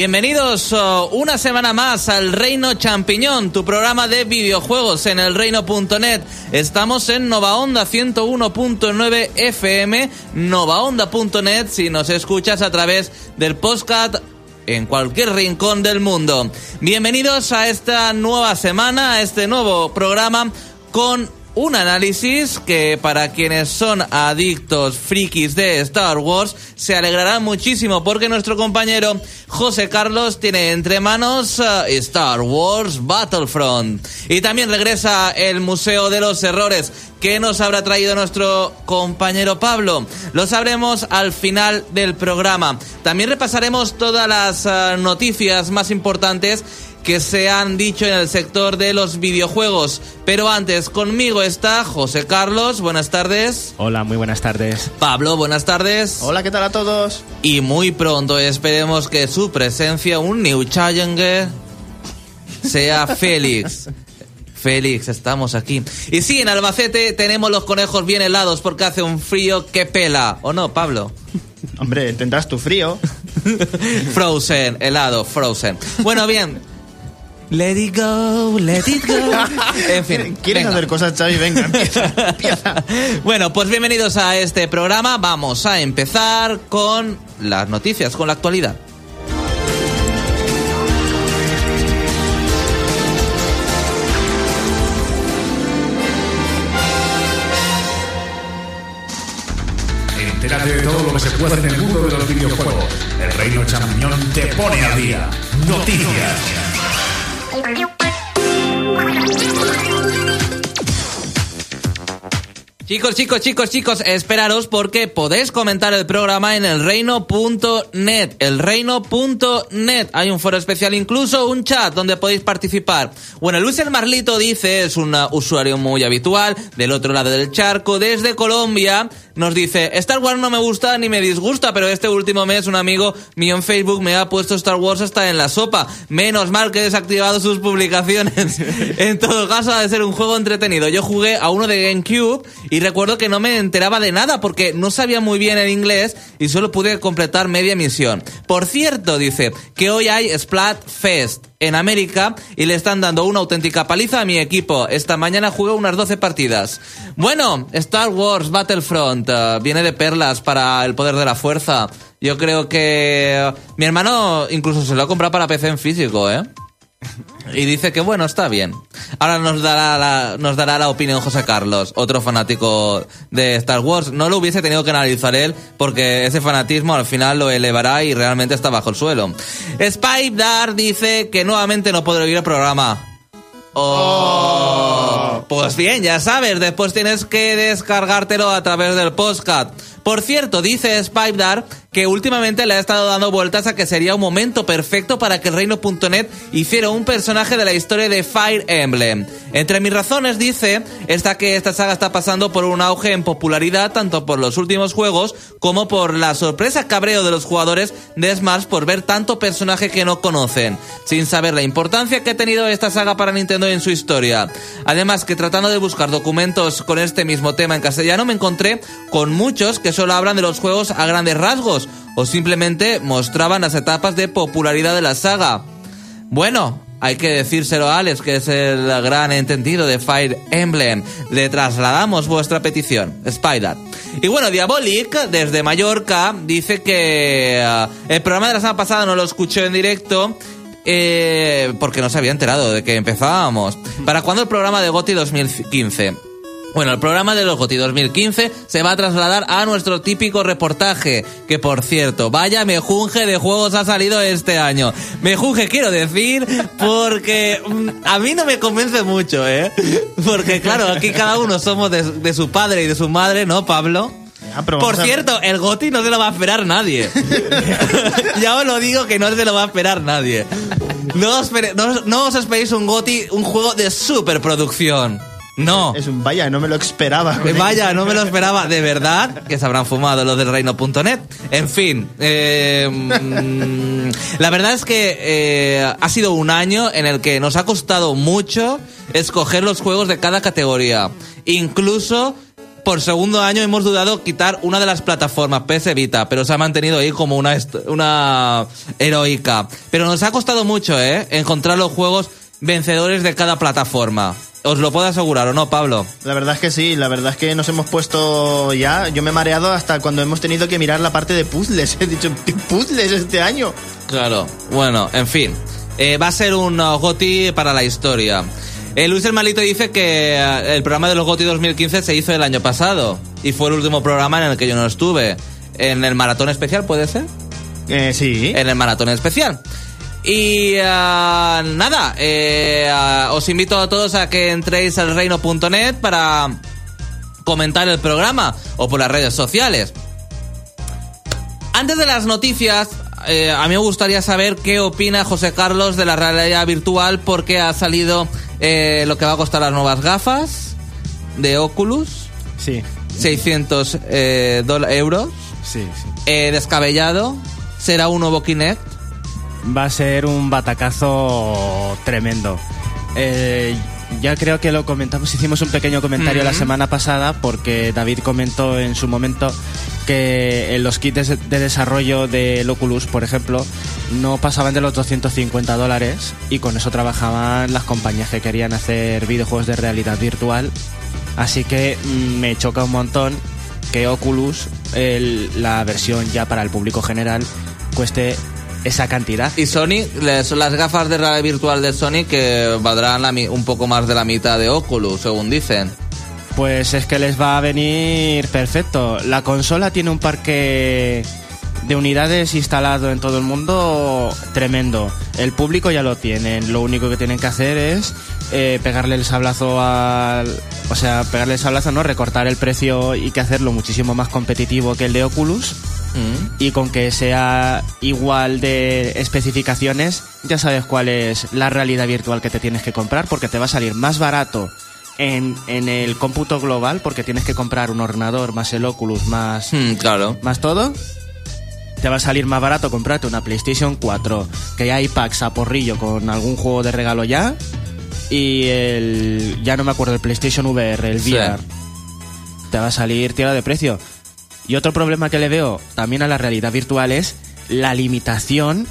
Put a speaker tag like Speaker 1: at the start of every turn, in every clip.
Speaker 1: Bienvenidos uh, una semana más al Reino Champiñón, tu programa de videojuegos en el reino.net. Estamos en Nova Onda 101.9 FM, novaonda.net si nos escuchas a través del podcast en cualquier rincón del mundo. Bienvenidos a esta nueva semana, a este nuevo programa con un análisis que para quienes son adictos frikis de Star Wars se alegrarán muchísimo porque nuestro compañero José Carlos tiene entre manos uh, Star Wars Battlefront y también regresa el Museo de los Errores que nos habrá traído nuestro compañero Pablo. Lo sabremos al final del programa. También repasaremos todas las uh, noticias más importantes que se han dicho en el sector de los videojuegos. Pero antes, conmigo está José Carlos, buenas tardes.
Speaker 2: Hola, muy buenas tardes.
Speaker 1: Pablo, buenas tardes.
Speaker 3: Hola, ¿qué tal a todos?
Speaker 1: Y muy pronto esperemos que su presencia, un New Challenger, sea Félix. Félix, estamos aquí. Y sí, en Albacete tenemos los conejos bien helados porque hace un frío que pela. ¿O no, Pablo?
Speaker 3: Hombre, tendrás tu frío.
Speaker 1: frozen, helado, frozen. Bueno, bien, Let it go, let it go. En fin.
Speaker 3: ¿Quieres hacer cosas, Xavi? Venga, empieza, empieza.
Speaker 1: Bueno, pues bienvenidos a este programa. Vamos a empezar con las noticias, con la actualidad.
Speaker 4: Entérate de todo lo que se puede en el mundo de los videojuegos. El Reino Champiñón te pone al día. Noticias. You.
Speaker 1: Chicos, chicos, chicos, chicos, esperaros porque podéis comentar el programa en el reino.net. El reino.net. Hay un foro especial, incluso un chat donde podéis participar. Bueno, Luis el Marlito dice, es un usuario muy habitual, del otro lado del charco, desde Colombia, nos dice, Star Wars no me gusta ni me disgusta, pero este último mes un amigo mío en Facebook me ha puesto Star Wars hasta en la sopa. Menos mal que he desactivado sus publicaciones. en todo caso, ha de ser un juego entretenido. Yo jugué a uno de GameCube y recuerdo que no me enteraba de nada porque no sabía muy bien el inglés y solo pude completar media misión. Por cierto, dice que hoy hay Splatfest en América y le están dando una auténtica paliza a mi equipo. Esta mañana jugué unas 12 partidas. Bueno, Star Wars Battlefront uh, viene de perlas para el poder de la fuerza. Yo creo que mi hermano incluso se lo ha comprado para PC en físico, ¿eh? Y dice que bueno, está bien. Ahora nos dará la, nos dará la opinión José Carlos, otro fanático de Star Wars. No lo hubiese tenido que analizar él porque ese fanatismo al final lo elevará y realmente está bajo el suelo. Spike Dar dice que nuevamente no podrá oír el programa. Oh. Pues bien, ya sabes, después tienes que descargártelo a través del podcast. Por cierto, dice Spivedar que últimamente le ha estado dando vueltas a que sería un momento perfecto para que Reino.net hiciera un personaje de la historia de Fire Emblem. Entre mis razones, dice, está que esta saga está pasando por un auge en popularidad tanto por los últimos juegos como por la sorpresa cabreo de los jugadores de Smash por ver tanto personaje que no conocen, sin saber la importancia que ha tenido esta saga para Nintendo en su historia. Además que tratando de buscar documentos con este mismo tema en castellano me encontré con muchos que solo hablan de los juegos a grandes rasgos o simplemente mostraban las etapas de popularidad de la saga. Bueno, hay que decírselo a Alex, que es el gran entendido de Fire Emblem. Le trasladamos vuestra petición, Spider. Y bueno, Diabolic, desde Mallorca, dice que eh, el programa de la semana pasada no lo escuchó en directo. Eh, porque no se había enterado de que empezábamos. ¿Para cuándo el programa de GOTI 2015? Bueno, el programa de los GOTI 2015 se va a trasladar a nuestro típico reportaje, que por cierto, vaya mejunje de juegos ha salido este año. Mejunje quiero decir porque mm, a mí no me convence mucho, ¿eh? Porque claro, aquí cada uno somos de, su padre y de su madre, ¿no, Pablo? Por cierto, el GOTI no se lo va a esperar nadie. ya os lo digo que no se lo va a esperar nadie. No os, no, no os esperéis un GOTI, un juego de superproducción. No.
Speaker 3: Es un vaya, no me lo esperaba.
Speaker 1: Vaya, no me lo esperaba. De verdad que se habrán fumado los del reino.net. En fin. Eh, la verdad es que eh, ha sido un año en el que nos ha costado mucho escoger los juegos de cada categoría. Incluso por segundo año hemos dudado quitar una de las plataformas, PS Vita, pero se ha mantenido ahí como una, una heroica. Pero nos ha costado mucho, ¿eh? Encontrar los juegos vencedores de cada plataforma. Os lo puedo asegurar, ¿o no, Pablo?
Speaker 3: La verdad es que sí, la verdad es que nos hemos puesto ya. Yo me he mareado hasta cuando hemos tenido que mirar la parte de puzzles. He dicho, ¿qué puzzles este año?
Speaker 1: Claro. Bueno, en fin. Eh, va a ser un uh, GOTI para la historia. Eh, Luis el Malito dice que eh, el programa de los GOTI 2015 se hizo el año pasado. Y fue el último programa en el que yo no estuve. En el maratón especial, ¿puede ser?
Speaker 3: Eh, sí.
Speaker 1: en el maratón especial. Y ah, nada, eh, ah, os invito a todos a que entréis al reino.net para comentar el programa o por las redes sociales. Antes de las noticias, eh, a mí me gustaría saber qué opina José Carlos de la realidad virtual porque ha salido eh, lo que va a costar las nuevas gafas de Oculus,
Speaker 2: Sí,
Speaker 1: 600 eh, dola- euros.
Speaker 2: sí, sí.
Speaker 1: Eh, descabellado, será un nuevo Kinect.
Speaker 2: Va a ser un batacazo tremendo. Eh, ya creo que lo comentamos, hicimos un pequeño comentario la semana pasada porque David comentó en su momento que en los kits de, de desarrollo del Oculus, por ejemplo, no pasaban de los 250 dólares y con eso trabajaban las compañías que querían hacer videojuegos de realidad virtual. Así que mm, me choca un montón que Oculus, el- la versión ya para el público general, cueste esa cantidad.
Speaker 1: Y Sony, le- son las gafas de realidad virtual de Sony que valdrán la un poco más de la mitad de Oculus, según dicen.
Speaker 2: Pues es que les va a venir perfecto. La consola tiene un parque de unidades instalado en todo el mundo tremendo. El público ya lo tienen. Lo único que tienen que hacer es eh, pegarle el sablazo al... O sea, pegarle el sablazo, ¿no? Recortar el precio y que hacerlo muchísimo más competitivo que el de Oculus.
Speaker 1: Mm.
Speaker 2: Y con que sea igual de especificaciones, ya sabes cuál es la realidad virtual que te tienes que comprar, porque te va a salir más barato en, en el cómputo global, porque tienes que comprar un ordenador más el Oculus más,
Speaker 1: Mm, claro.
Speaker 2: más todo. Te va a salir más barato comprarte una PlayStation 4, que ya hay packs a porrillo con algún juego de regalo ya. Y el. Ya no me acuerdo, el PlayStation VR, el
Speaker 1: Sí.
Speaker 2: VR. Te va a salir tierra de precio. Y otro problema que le veo también a la realidad virtual es la limitación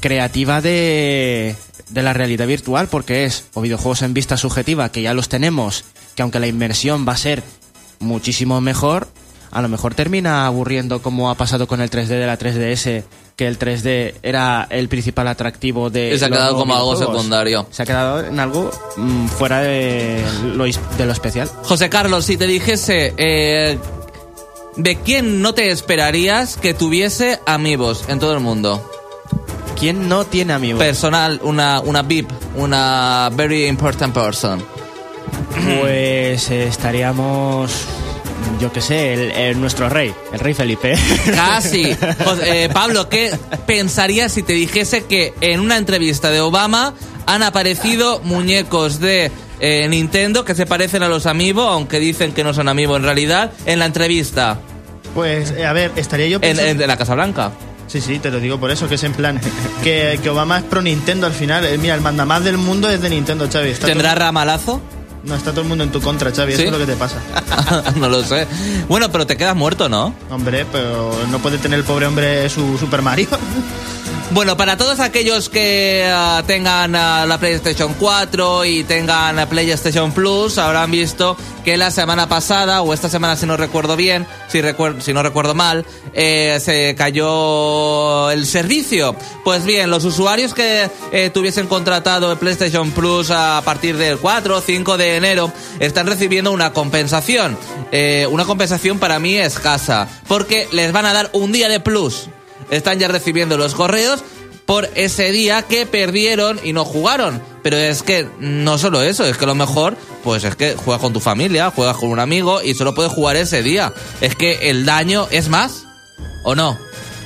Speaker 2: creativa de, de la realidad virtual, porque es o videojuegos en vista subjetiva, que ya los tenemos, que aunque la inmersión va a ser muchísimo mejor, a lo mejor termina aburriendo como ha pasado con el 3D de la 3DS, que el 3D era el principal atractivo de...
Speaker 1: Y se ha quedado como algo secundario.
Speaker 2: Se ha quedado en algo mm, fuera de lo, de lo especial.
Speaker 1: José Carlos, si te dijese, eh, ¿de quién no te esperarías que tuviese amigos en todo el mundo?
Speaker 2: ¿Quién no tiene amigos?
Speaker 1: Personal, una, una VIP, una very important person.
Speaker 2: Pues eh, estaríamos, yo qué sé, el, el- nuestro rey, el rey Felipe.
Speaker 1: Casi. Eh, Pablo, ¿qué pensarías si te dijese que en una entrevista de Obama han aparecido muñecos de eh, Nintendo que se parecen a los amigos, aunque dicen que no son amigos en realidad, en la entrevista
Speaker 3: Pues, eh, a ver, estaría yo
Speaker 1: en,
Speaker 3: pensando...
Speaker 1: en- en la Casa Blanca?
Speaker 3: Sí, sí, te lo digo por eso, que es en plan... Que, que Obama es pro Nintendo al final. Mira, el mandamás del mundo es de Nintendo. Está
Speaker 1: ¿Tendrá
Speaker 3: todo-
Speaker 1: ramalazo?
Speaker 3: No, está todo el mundo en tu contra, Xavi.
Speaker 1: ¿Sí?
Speaker 3: Eso es lo que te pasa.
Speaker 1: no lo sé. Bueno, pero te quedas muerto, ¿no?
Speaker 3: Hombre, pero no puede tener el pobre hombre su Super Mario.
Speaker 1: Bueno, para todos aquellos que ah, tengan ah, la PlayStation 4 y tengan la PlayStation Plus, habrán visto que la semana pasada, o esta semana si no recuerdo bien, si, si no recuerdo mal, eh, se cayó el servicio. Pues bien, los usuarios que eh, tuviesen contratado el PlayStation Plus a partir del 4 o 5 de enero están recibiendo una compensación. Eh, una compensación para mí escasa, porque les van a dar un día de plus están ya recibiendo los correos por ese día que perdieron y no jugaron. Pero es que no solo eso, es que lo mejor, pues es que juegas con tu familia, juegas con un amigo y solo puedes jugar ese día. Es que el daño es más, ¿o no?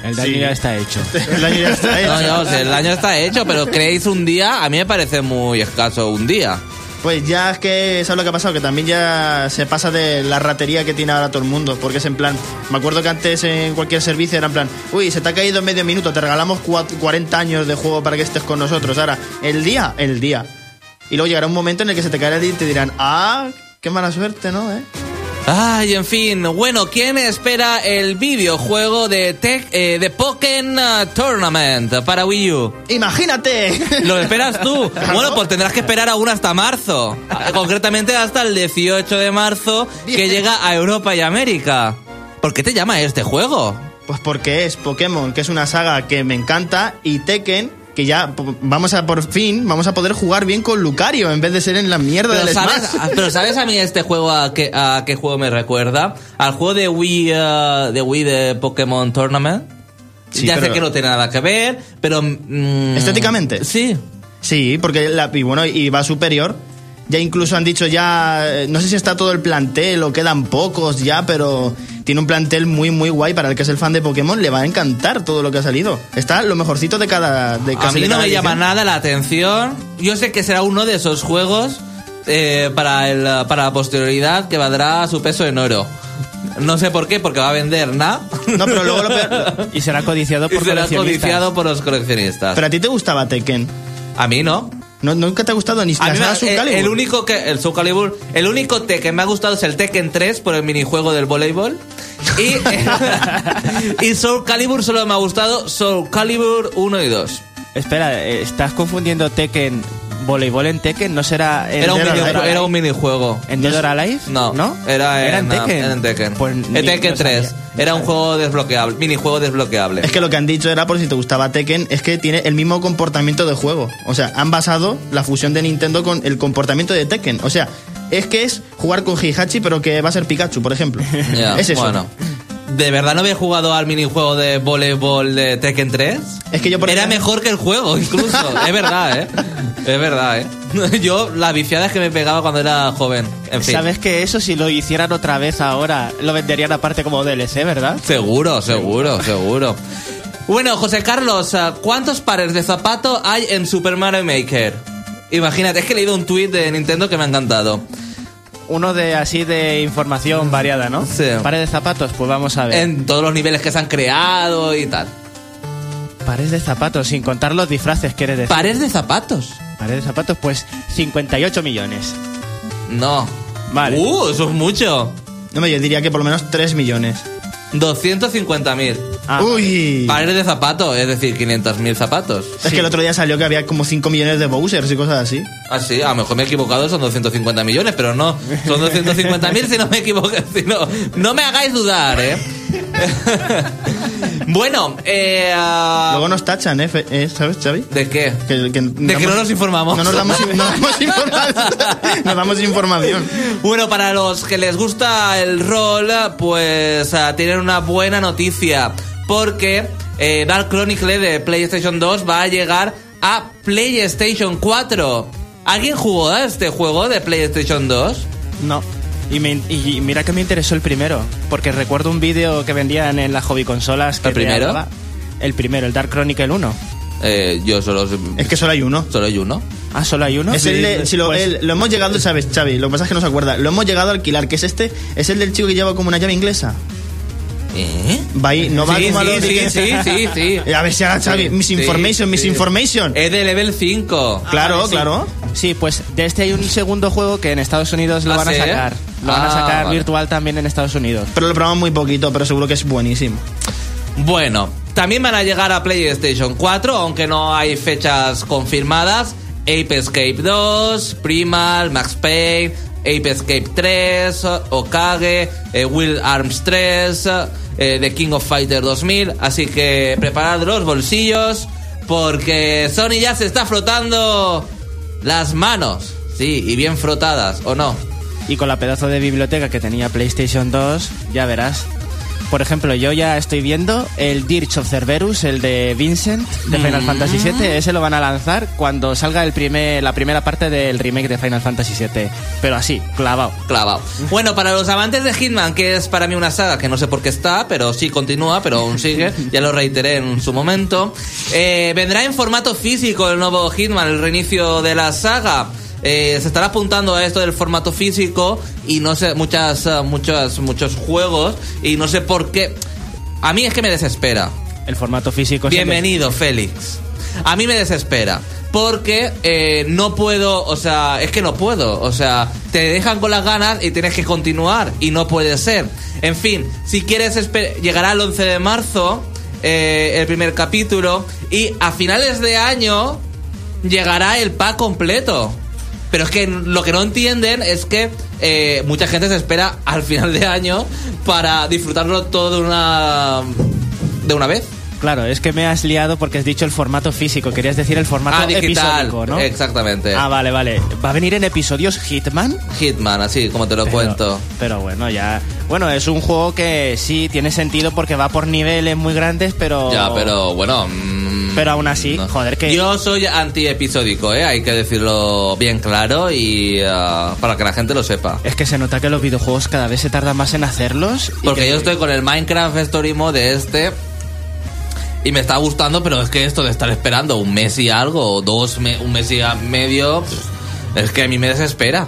Speaker 2: El daño
Speaker 3: Sí.
Speaker 2: ya está hecho.
Speaker 3: el año ya está hecho.
Speaker 1: No, no, o sea, el daño está hecho, pero creéis un día, a mí me parece muy escaso un día.
Speaker 3: Pues ya es que, ¿sabes lo que ha pasado? Que también ya se pasa de la ratería que tiene ahora todo el mundo. Porque es en plan, me acuerdo que antes en cualquier servicio era en plan, uy, se te ha caído medio minuto, te regalamos cua- 40 años de juego para que estés con nosotros. Ahora, el día, el día. Y luego llegará un momento en el que se te caerá el día y te dirán, ah, qué mala suerte, ¿no? ¿Eh?
Speaker 1: Ay, en fin. Bueno, ¿quién espera el videojuego de, Tech, eh, de Pokémon Tournament para Wii U?
Speaker 3: ¡Imagínate!
Speaker 1: ¿Lo esperas tú? Bueno, pues tendrás que esperar aún hasta marzo. Concretamente hasta el 18 de marzo, que llega a Europa y América. ¿Por qué te llama este juego?
Speaker 3: Pues porque es Pokémon, que es una saga que me encanta, y Tekken, que ya vamos a por fin, vamos a poder jugar bien con Lucario en vez de ser en la mierda
Speaker 1: Pero
Speaker 3: del
Speaker 1: sabes,
Speaker 3: Smash.
Speaker 1: pero ¿sabes a mí este juego a qué, a qué juego me recuerda? Al juego de Wii, uh, de Wii de Pokémon Tournament.
Speaker 3: Sí,
Speaker 1: ya sé que no tiene nada que ver, pero... mm,
Speaker 3: ¿Estéticamente?
Speaker 1: Sí.
Speaker 3: Sí, porque la, y bueno, y va superior. Ya incluso han dicho ya, eh, no sé si está todo el plantel o quedan pocos ya, pero tiene un plantel muy muy guay para el que es el fan de Pokémon, le va a encantar todo lo que ha salido. Está lo mejorcito de cada de
Speaker 1: A mí no me llama nada la atención. Yo sé que será uno de esos juegos eh, para, el, para la posterioridad que valdrá su peso en oro. No sé por qué, porque va a vender nada.
Speaker 3: No, pero luego lo peor-
Speaker 2: Y será codiciado
Speaker 1: Y
Speaker 2: por
Speaker 1: será
Speaker 2: coleccionistas.
Speaker 1: codiciado por los coleccionistas.
Speaker 3: Pero a ti te gustaba Tekken.
Speaker 1: a mí no.
Speaker 3: ¿No, ¿Nunca te ha gustado ni
Speaker 1: A mí me-
Speaker 3: saga
Speaker 1: el,
Speaker 3: Soul Calibur?
Speaker 1: el único que el Soul Calibur, el único te que me ha gustado es el Tekken 3 por el minijuego del voleibol y y Soul Calibur solo me ha gustado Soul Calibur 1 y 2.
Speaker 2: Espera, eh, estás confundiendo Tekken, voleibol en Tekken, ¿no será en
Speaker 1: Era un,
Speaker 3: Dead or
Speaker 1: mini-
Speaker 3: Alive.
Speaker 1: era un minijuego.
Speaker 2: ¿En Dead or Alive?
Speaker 1: No,
Speaker 2: ¿No?
Speaker 1: Era,
Speaker 2: ¿Era
Speaker 1: en,
Speaker 2: en Tekken?
Speaker 1: Era en Tekken.
Speaker 2: Pues
Speaker 1: en Tekken
Speaker 2: no
Speaker 1: 3.
Speaker 2: sabía.
Speaker 1: Era un juego desbloqueable, minijuego desbloqueable.
Speaker 3: Es que lo que han dicho era por si te gustaba Tekken, es que tiene el mismo comportamiento de juego. O sea, han basado la fusión de Nintendo con el comportamiento de Tekken. O sea, es que es jugar con Heihachi, pero que va a ser Pikachu, por ejemplo. Es eso.
Speaker 1: Bueno. ¿De verdad no había jugado al minijuego de voleibol de Tekken 3?
Speaker 3: Es que yo, por
Speaker 1: Era
Speaker 3: ejemplo-
Speaker 1: mejor que el juego, incluso. es verdad, ¿eh? Es verdad, ¿eh? Yo, las viciadas que me pegaba cuando era joven. En fin.
Speaker 2: ¿Sabes que eso si lo hicieran otra vez ahora lo venderían aparte como DLC, verdad?
Speaker 1: Seguro, seguro, seguro. Bueno, José Carlos, ah, ¿cuántos pares de zapato hay en Super Mario Maker? Imagínate, es que he leído un tuit de Nintendo que me ha encantado.
Speaker 2: Uno de así de información variada, ¿no?
Speaker 1: Sí.
Speaker 2: Pares de zapatos, pues vamos a ver.
Speaker 1: En todos los niveles que se han creado y tal.
Speaker 2: Pares de zapatos, sin contar los disfraces, ¿quieres decir?
Speaker 1: ¿Pares de zapatos?
Speaker 2: Pares de zapatos, pues 58 millones.
Speaker 1: No.
Speaker 2: Vale.
Speaker 1: Uh, eso es mucho.
Speaker 3: No, yo diría que por lo menos 3 millones.
Speaker 1: 250.000.
Speaker 2: Ah,
Speaker 3: Uy.
Speaker 1: Pares de zapatos, es decir, 500.000 zapatos.
Speaker 3: Es que el otro día salió que había como 5 millones de Bowsers y cosas así.
Speaker 1: Ah, sí, a lo mejor me he equivocado, son 250 millones, pero no, son 250.000 si no me equivoco. Si no, no me hagáis dudar, ¿eh? bueno, eh, ah,
Speaker 3: Luego nos tachan, ¿eh? Eh, ¿Sabes, Xavi?
Speaker 1: ¿de qué?
Speaker 3: Que, que
Speaker 1: De que no nos informamos.
Speaker 3: No nos damos, no damos información. nos damos información.
Speaker 1: Bueno, para los que les gusta el rol, pues ah, tienen una buena noticia. Porque eh, Dark Chronicle de PlayStation 2 va a llegar a PlayStation 4. ¿Alguien jugó a este juego de PlayStation 2?
Speaker 2: No. Y, me- y mira que me interesó el primero, porque recuerdo un vídeo que vendían en las hobby consolas. Que
Speaker 1: ¿El primero?
Speaker 2: hablaba- El primero, el Dark Chronicle 1.
Speaker 1: Eh, yo solo,
Speaker 3: Es que solo hay uno.
Speaker 1: solo hay uno.
Speaker 2: Ah, solo hay uno.
Speaker 3: Es el de, si lo,
Speaker 2: Pues-
Speaker 3: el- lo hemos llegado, sabes, Xavi, lo que pasa es que no se acuerda. Lo hemos llegado a alquilar, que es este, es el del chico que lleva como una llave inglesa.
Speaker 1: ¿Eh?
Speaker 3: Va ahí, no va
Speaker 1: sí,
Speaker 3: como a los
Speaker 1: sí, sí, sí, sí.
Speaker 3: A ver si ahora, Xavi,
Speaker 1: Sí,
Speaker 3: misinformation,
Speaker 1: sí,
Speaker 3: misinformation.
Speaker 1: Es de level 5.
Speaker 3: claro,
Speaker 2: sí.
Speaker 3: claro.
Speaker 2: Sí, pues de este hay un segundo juego que en Estados Unidos lo
Speaker 1: ¿Ah,
Speaker 2: van a
Speaker 1: sí?
Speaker 2: sacar. Lo van
Speaker 1: Ah,
Speaker 2: a sacar
Speaker 1: vale.
Speaker 2: virtual también en Estados Unidos.
Speaker 3: Pero lo probamos muy poquito, pero seguro que es buenísimo.
Speaker 1: Bueno, también van a llegar a PlayStation 4, aunque no hay fechas confirmadas. Ape Escape 2, Primal, Max Payne, Ape Escape 3, Okage, eh, Will Arms 3, eh, The King of Fighter 2000. Así que preparad los bolsillos porque Sony ya se está frotando las manos. Sí, y bien frotadas, ¿o no?
Speaker 2: Y con la pedazo de biblioteca que tenía PlayStation 2, ya verás. Por ejemplo, yo ya estoy viendo el Dirge of Cerberus, el de Vincent, de Final Fantasy VII. Ese lo van a lanzar cuando salga el primer, la primera parte del remake de Final Fantasy VII. Pero así, clavado.
Speaker 1: Clavado. Bueno, para los amantes de Hitman, que es para mí una saga que no sé por qué está, pero sí continúa, pero aún sigue, ya lo reiteré en su momento. Eh, vendrá en formato físico el nuevo Hitman, el reinicio de la saga. Eh, se estará apuntando a esto del formato físico y no sé, muchas, eh, muchas, muchos juegos y no sé por qué. A mí es que me desespera.
Speaker 2: El formato físico
Speaker 1: Bienvenido, Félix. A mí me desespera. Porque eh, no puedo, o sea, es que no puedo. O sea, te dejan con las ganas y tienes que continuar. Y no puede ser. En fin, si quieres, llegará el 11 de marzo eh, el primer capítulo. Y a finales de año llegará el pack completo. Pero es que lo que no entienden es que eh, mucha gente se espera al final de año para disfrutarlo todo de una, de una vez.
Speaker 2: Claro, es que me has liado porque has dicho el formato físico. Querías decir el formato
Speaker 1: Ah, digital,
Speaker 2: episódico, ¿no?
Speaker 1: exactamente.
Speaker 2: Ah, vale, vale. ¿Va a venir en episodios Hitman?
Speaker 1: Hitman, así como te lo
Speaker 2: Pero-
Speaker 1: cuento.
Speaker 2: Pero bueno, ya. Bueno, es un juego que sí tiene sentido porque va por niveles muy grandes, pero.
Speaker 1: Ya, pero bueno.
Speaker 2: Pero aún así,
Speaker 1: no.
Speaker 2: joder, que.
Speaker 1: Yo soy antiepisódico, ¿eh? Hay que decirlo bien claro y ah, para que la gente lo sepa.
Speaker 2: Es que se nota que los videojuegos cada vez se tardan más en hacerlos.
Speaker 1: Porque
Speaker 2: que-
Speaker 1: yo estoy con el Minecraft Story Mode este. Y me está gustando, pero es que esto de estar esperando un mes y algo, o dos, me- un mes y medio, pff, es que a mí me desespera.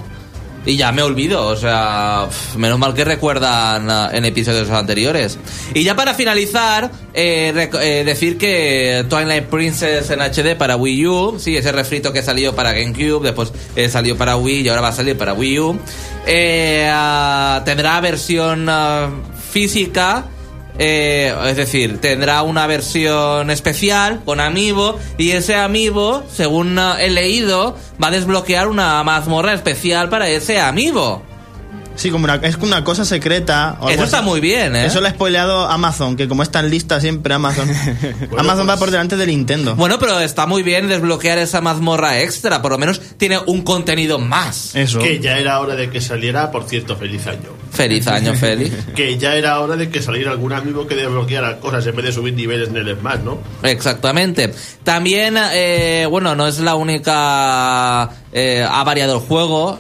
Speaker 1: Y ya me olvido, o sea, menos mal que recuerdan ah, en episodios anteriores. Y ya para finalizar, eh, eh, decir que Twilight Princess en HD para Wii U, sí, ese refrito que salió para GameCube, después eh, salió para Wii y ahora va a salir para Wii U, eh, ah, tendrá versión ah, física. Eh, es decir, tendrá una versión especial con Amiibo y ese Amiibo, según he leído, va a desbloquear una mazmorra especial para ese Amiibo.
Speaker 3: Sí, como una, es como una cosa secreta. o
Speaker 1: Eso está
Speaker 3: así.
Speaker 1: muy bien, ¿eh?
Speaker 3: Eso lo ha spoileado Amazon, que como es tan lista siempre Amazon. Amazon va
Speaker 1: pues-
Speaker 3: por delante de Nintendo.
Speaker 1: Bueno, pero está muy bien desbloquear esa mazmorra extra, por lo menos tiene un contenido más.
Speaker 3: Eso.
Speaker 5: Que ya era hora de que saliera, por cierto, feliz año.
Speaker 1: Feliz año, Félix.
Speaker 5: Que ya era hora de que saliera algún amigo que desbloqueara cosas en vez de subir niveles en el Smash, ¿no?
Speaker 1: Exactamente. También, eh, bueno, no es la única... eh, ha variado el juego.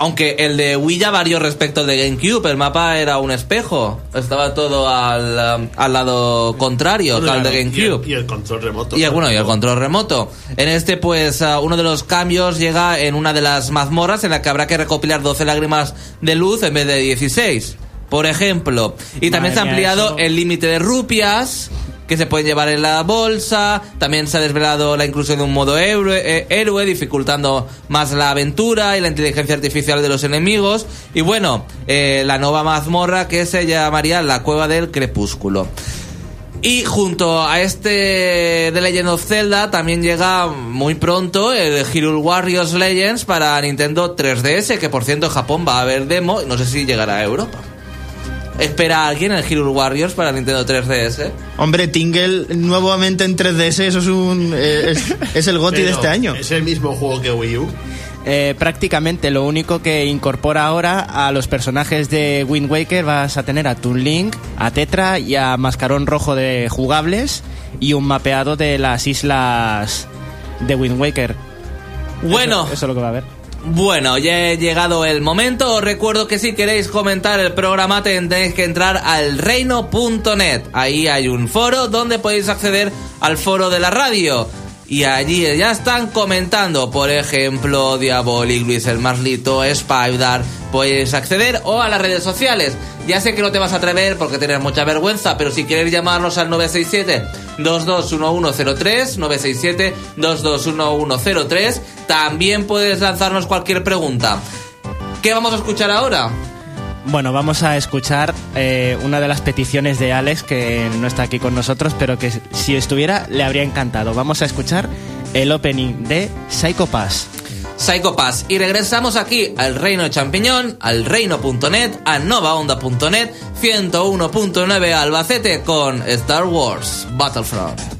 Speaker 1: Aunque el de Wii ya varió respecto al de GameCube. El mapa era un espejo. Estaba todo al, um, al lado contrario que al de
Speaker 5: Y el-
Speaker 1: GameCube.
Speaker 5: Y el, control remoto.
Speaker 1: Y el, bueno, y el control remoto. En este, pues, ah, uno de los cambios llega en una de las mazmorras en la que habrá que recopilar 12 lágrimas de luz en vez de 16. Por ejemplo. Y también
Speaker 2: Madre
Speaker 1: se ha
Speaker 2: mía,
Speaker 1: ampliado
Speaker 2: eso-
Speaker 1: el límite de rupias que se pueden llevar en la bolsa. También se ha desvelado la inclusión de un modo héroe, eh, dificultando más la aventura y la inteligencia artificial de los enemigos. Y bueno, eh, la nueva mazmorra que se llamaría la Cueva del Crepúsculo. Y junto a este de Legend of Zelda también llega muy pronto el Hyrule Warriors Legends para Nintendo 3DS, que por cierto en Japón va a haber demo y no sé si llegará a Europa. ¿Espera a alguien el Hyrule Warriors para Nintendo 3DS?
Speaker 3: Hombre, Tingle nuevamente en 3DS, eso es un eh, es, es el GOTI de este año.
Speaker 5: Es el mismo juego que Wii U.
Speaker 2: Eh, prácticamente lo único que incorpora ahora a los personajes de Wind Waker vas a tener a Toon Link, a Tetra y a Mascarón Rojo de jugables y un mapeado de las islas de Wind Waker.
Speaker 1: Bueno,
Speaker 2: Eso, eso es lo que va a haber.
Speaker 1: Bueno, ya he llegado el momento. Os recuerdo que si queréis comentar el programa tenéis que entrar al reino.net. Ahí hay un foro donde podéis acceder al foro de la radio. Y allí ya están comentando, por ejemplo, Diabolic, Luis el Marlito, Spider, puedes acceder o a las redes sociales. Ya sé que no te vas a atrever porque tienes mucha vergüenza, pero si quieres llamarnos al 967-221103, 967-221103, también puedes lanzarnos cualquier pregunta. ¿Qué vamos a escuchar ahora?
Speaker 2: Bueno, vamos a escuchar eh, una de las peticiones de Alex que no está aquí con nosotros, pero que si estuviera le habría encantado. Vamos a escuchar el opening de Psycho Pass.
Speaker 1: Psycho Pass. Y regresamos aquí al Reino Champiñón, al reino.net, a novaonda.net, 101.9 Albacete con Star Wars Battlefront.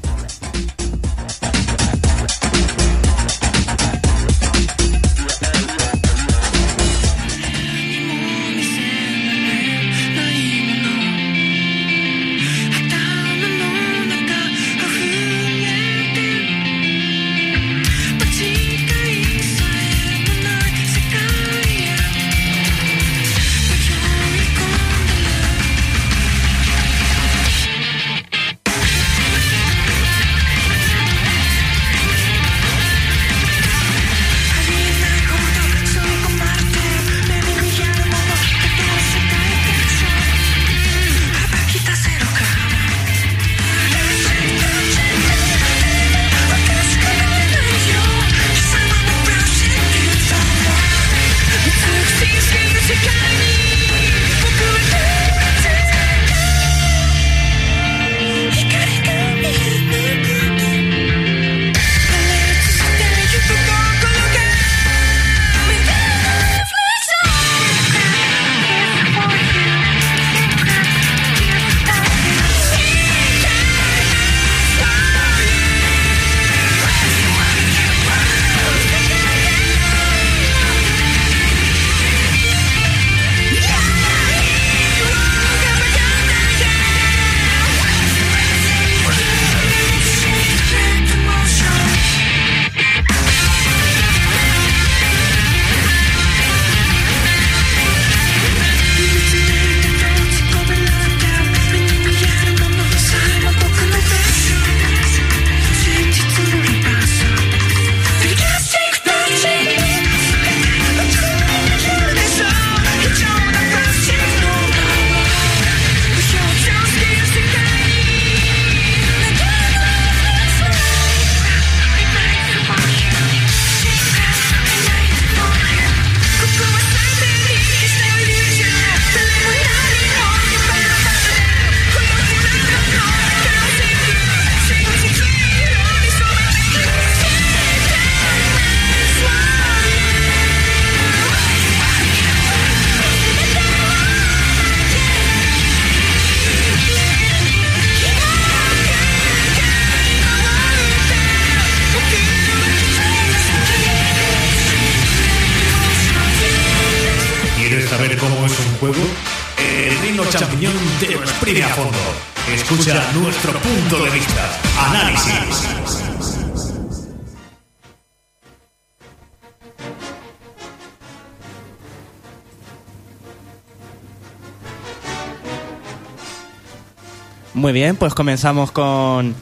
Speaker 2: Muy bien, pues comenzamos con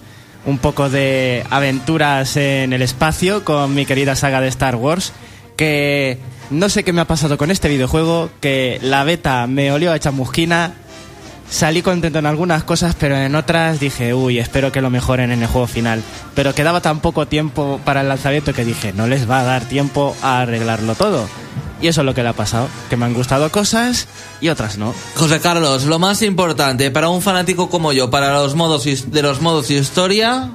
Speaker 2: un poco de aventuras en el espacio con mi querida saga de Star Wars, que no sé qué me ha pasado con este videojuego, que la beta me olió a chamusquina, salí contento en algunas cosas, pero en otras dije, uy, espero que lo mejoren en el juego final. Pero quedaba tan poco tiempo para el lanzamiento que dije, no les va a dar tiempo a arreglarlo todo. Y eso es lo que le ha pasado, que me han gustado cosas y otras no.
Speaker 1: José Carlos, lo más importante para un fanático como yo, para los modos de los modos historia,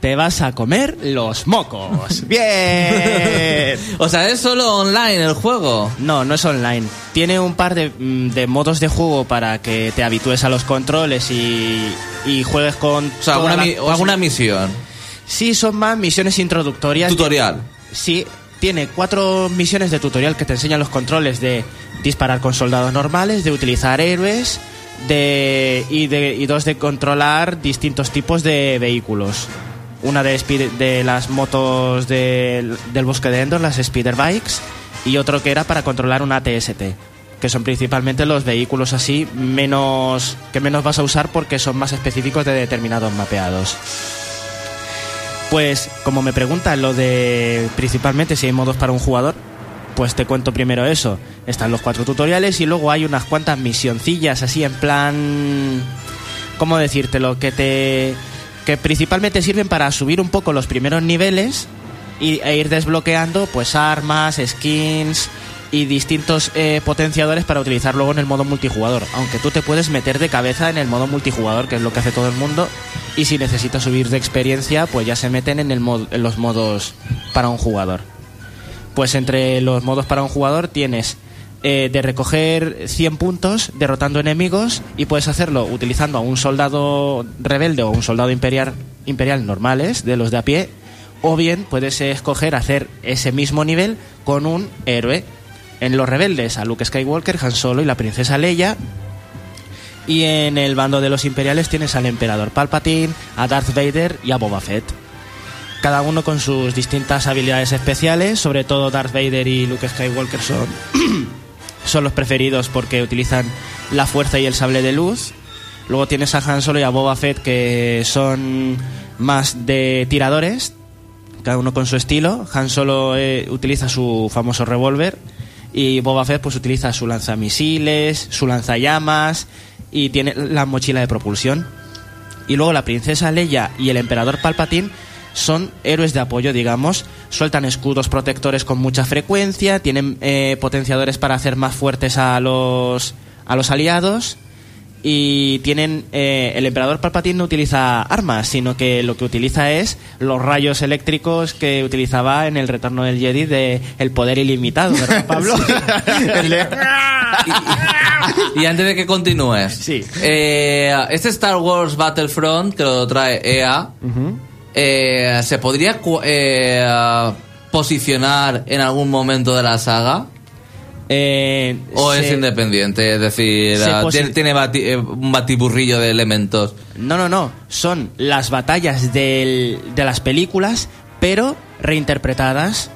Speaker 2: Te vas a comer los mocos. Bien.
Speaker 1: o sea, es solo online el juego.
Speaker 2: No, no es online. Tiene un par de, mm, de modos de juego para que te habitúes a los controles y, y juegues con...
Speaker 1: O sea, alguna,
Speaker 2: la
Speaker 1: mi-
Speaker 2: posi-
Speaker 1: alguna misión.
Speaker 2: Sí, son más misiones introductorias.
Speaker 1: Tutorial.
Speaker 2: Sí, tiene cuatro misiones de tutorial que te enseñan los controles de disparar con soldados normales, de utilizar héroes de, y, de, y dos de controlar distintos tipos de vehículos. Una de, las motos del, del bosque de Endor, las Speeder Bikes, y otro que era para controlar una TST, que son principalmente los vehículos así menos que menos vas a usar porque son más específicos de determinados mapeados. Pues como me preguntan lo de principalmente si hay modos para un jugador, pues te cuento primero eso. Están los cuatro tutoriales y luego hay unas cuantas misioncillas así en plan... ¿Cómo decírtelo? Que te... que principalmente sirven para subir un poco los primeros niveles y, e ir desbloqueando pues armas, skins y distintos eh, potenciadores para utilizar luego en el modo multijugador. Aunque tú te puedes meter de cabeza en el modo multijugador, que es lo que hace todo el mundo. Y si necesitas subir de experiencia, pues ya se meten en, el mod- en los modos para un jugador. Pues entre los modos para un jugador tienes eh, de recoger 100 puntos derrotando enemigos y puedes hacerlo utilizando a un soldado rebelde o un soldado imperial, imperial normales, de los de a pie, o bien puedes escoger hacer ese mismo nivel con un héroe. En los rebeldes a Luke Skywalker, Han Solo y la princesa Leia. Y en el bando de los imperiales tienes al emperador Palpatine, a Darth Vader y a Boba Fett cada uno con sus distintas habilidades especiales, sobre todo Darth Vader y Luke Skywalker son, son los preferidos porque utilizan la fuerza y el sable de luz. Luego tienes a Han Solo y a Boba Fett que son más de tiradores, cada uno con su estilo. Han Solo eh, utiliza su famoso revólver y Boba Fett pues utiliza su lanzamisiles, su lanzallamas y tiene la mochila de propulsión. Y luego la princesa Leia y el emperador Palpatine son héroes de apoyo, digamos. Sueltan escudos protectores con mucha frecuencia, tienen eh, potenciadores para hacer más fuertes a los, a los aliados. Y tienen. eh, el emperador Palpatine no utiliza armas, sino que lo que utiliza es los rayos eléctricos que utilizaba en el retorno del Jedi de El poder ilimitado, ¿verdad, Pablo?
Speaker 1: Y antes de que continúes,
Speaker 2: Sí.
Speaker 1: eh, este Star Wars Battlefront que lo trae EA, eh, ¿se podría eh, posicionar en algún momento de la saga?
Speaker 2: Eh,
Speaker 1: ¿O es independiente? Es decir, ah, tiene, tiene bati- eh, un batiburrillo de elementos.
Speaker 2: No, no, no. Son las batallas del- de las películas, pero reinterpretadas.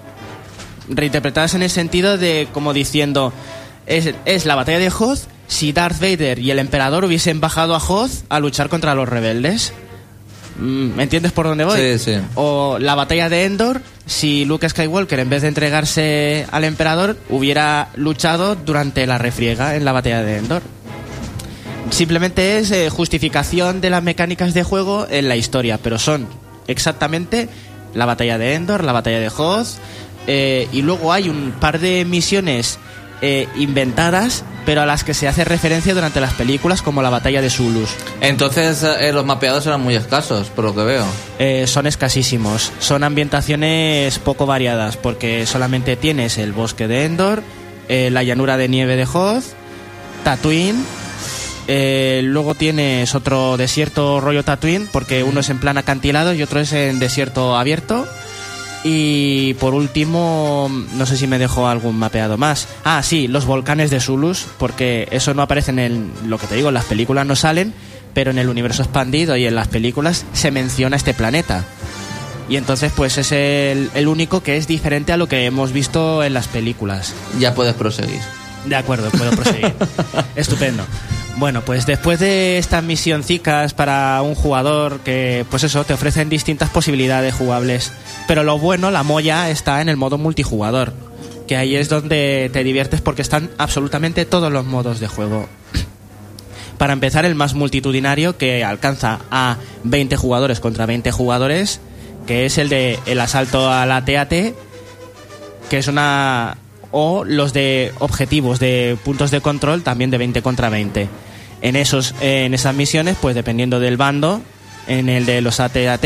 Speaker 2: Reinterpretadas en el sentido de como diciendo, es, es la batalla de Hoth si Darth Vader y el emperador hubiesen bajado a Hoth a luchar contra los rebeldes. Mm, ¿Me entiendes por dónde voy?
Speaker 1: Sí, sí.
Speaker 2: O la batalla de Endor, si Luke Skywalker, en vez de entregarse al emperador, hubiera luchado durante la refriega en la batalla de Endor. Simplemente es eh, justificación de las mecánicas de juego en la historia, pero son exactamente la batalla de Endor, la batalla de Hoth, eh, y luego hay un par de misiones eh, inventadas, pero a las que se hace referencia durante las películas, como la batalla de Zulus.
Speaker 1: Entonces eh, los mapeados eran muy escasos, por lo que veo.
Speaker 2: Eh, son escasísimos. Son ambientaciones poco variadas porque solamente tienes el bosque de Endor, la llanura de nieve de Hoth, Tatooine. luego tienes otro desierto rollo Tatooine porque uno es en plan acantilado y otro es en desierto abierto. Y por último, no sé si me dejó algún mapeado más. Ah, sí, los volcanes de Zulus, porque eso no aparece en el, lo que te digo, en las películas no salen, pero en el universo expandido y en las películas se menciona este planeta. Y entonces pues es el, el único que es diferente a lo que hemos visto en las películas.
Speaker 1: Ya puedes proseguir.
Speaker 2: De acuerdo, puedo proseguir. Estupendo. Bueno, pues después de estas misioncicas para un jugador que, pues eso, te ofrecen distintas posibilidades jugables. Pero lo bueno, la molla, está en el modo multijugador. Que ahí es donde te diviertes porque están absolutamente todos los modos de juego. Para empezar, el más multitudinario que alcanza a 20 jugadores contra 20 jugadores, que es el de el asalto a la TAT, que es una o los de objetivos de puntos de control también de 20 contra 20. En esos en esas misiones, pues dependiendo del bando, en el de los AT-AT,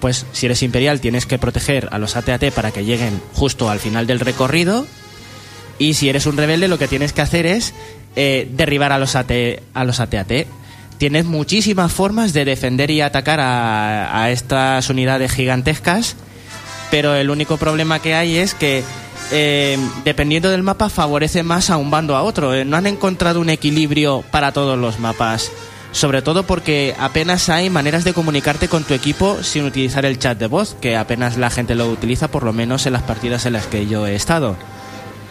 Speaker 2: pues si eres imperial tienes que proteger a los AT-AT para que lleguen justo al final del recorrido. Y si eres un rebelde, lo que tienes que hacer es eh, derribar a los AT a los AT-AT. Tienes muchísimas formas de defender y atacar a, a estas unidades gigantescas, pero el único problema que hay es que eh, dependiendo del mapa, favorece más a un bando a otro. Eh, no han encontrado un equilibrio para todos los mapas. Sobre todo porque apenas hay maneras de comunicarte con tu equipo sin utilizar el chat de voz, que apenas la gente lo utiliza, por lo menos en las partidas en las que yo he estado.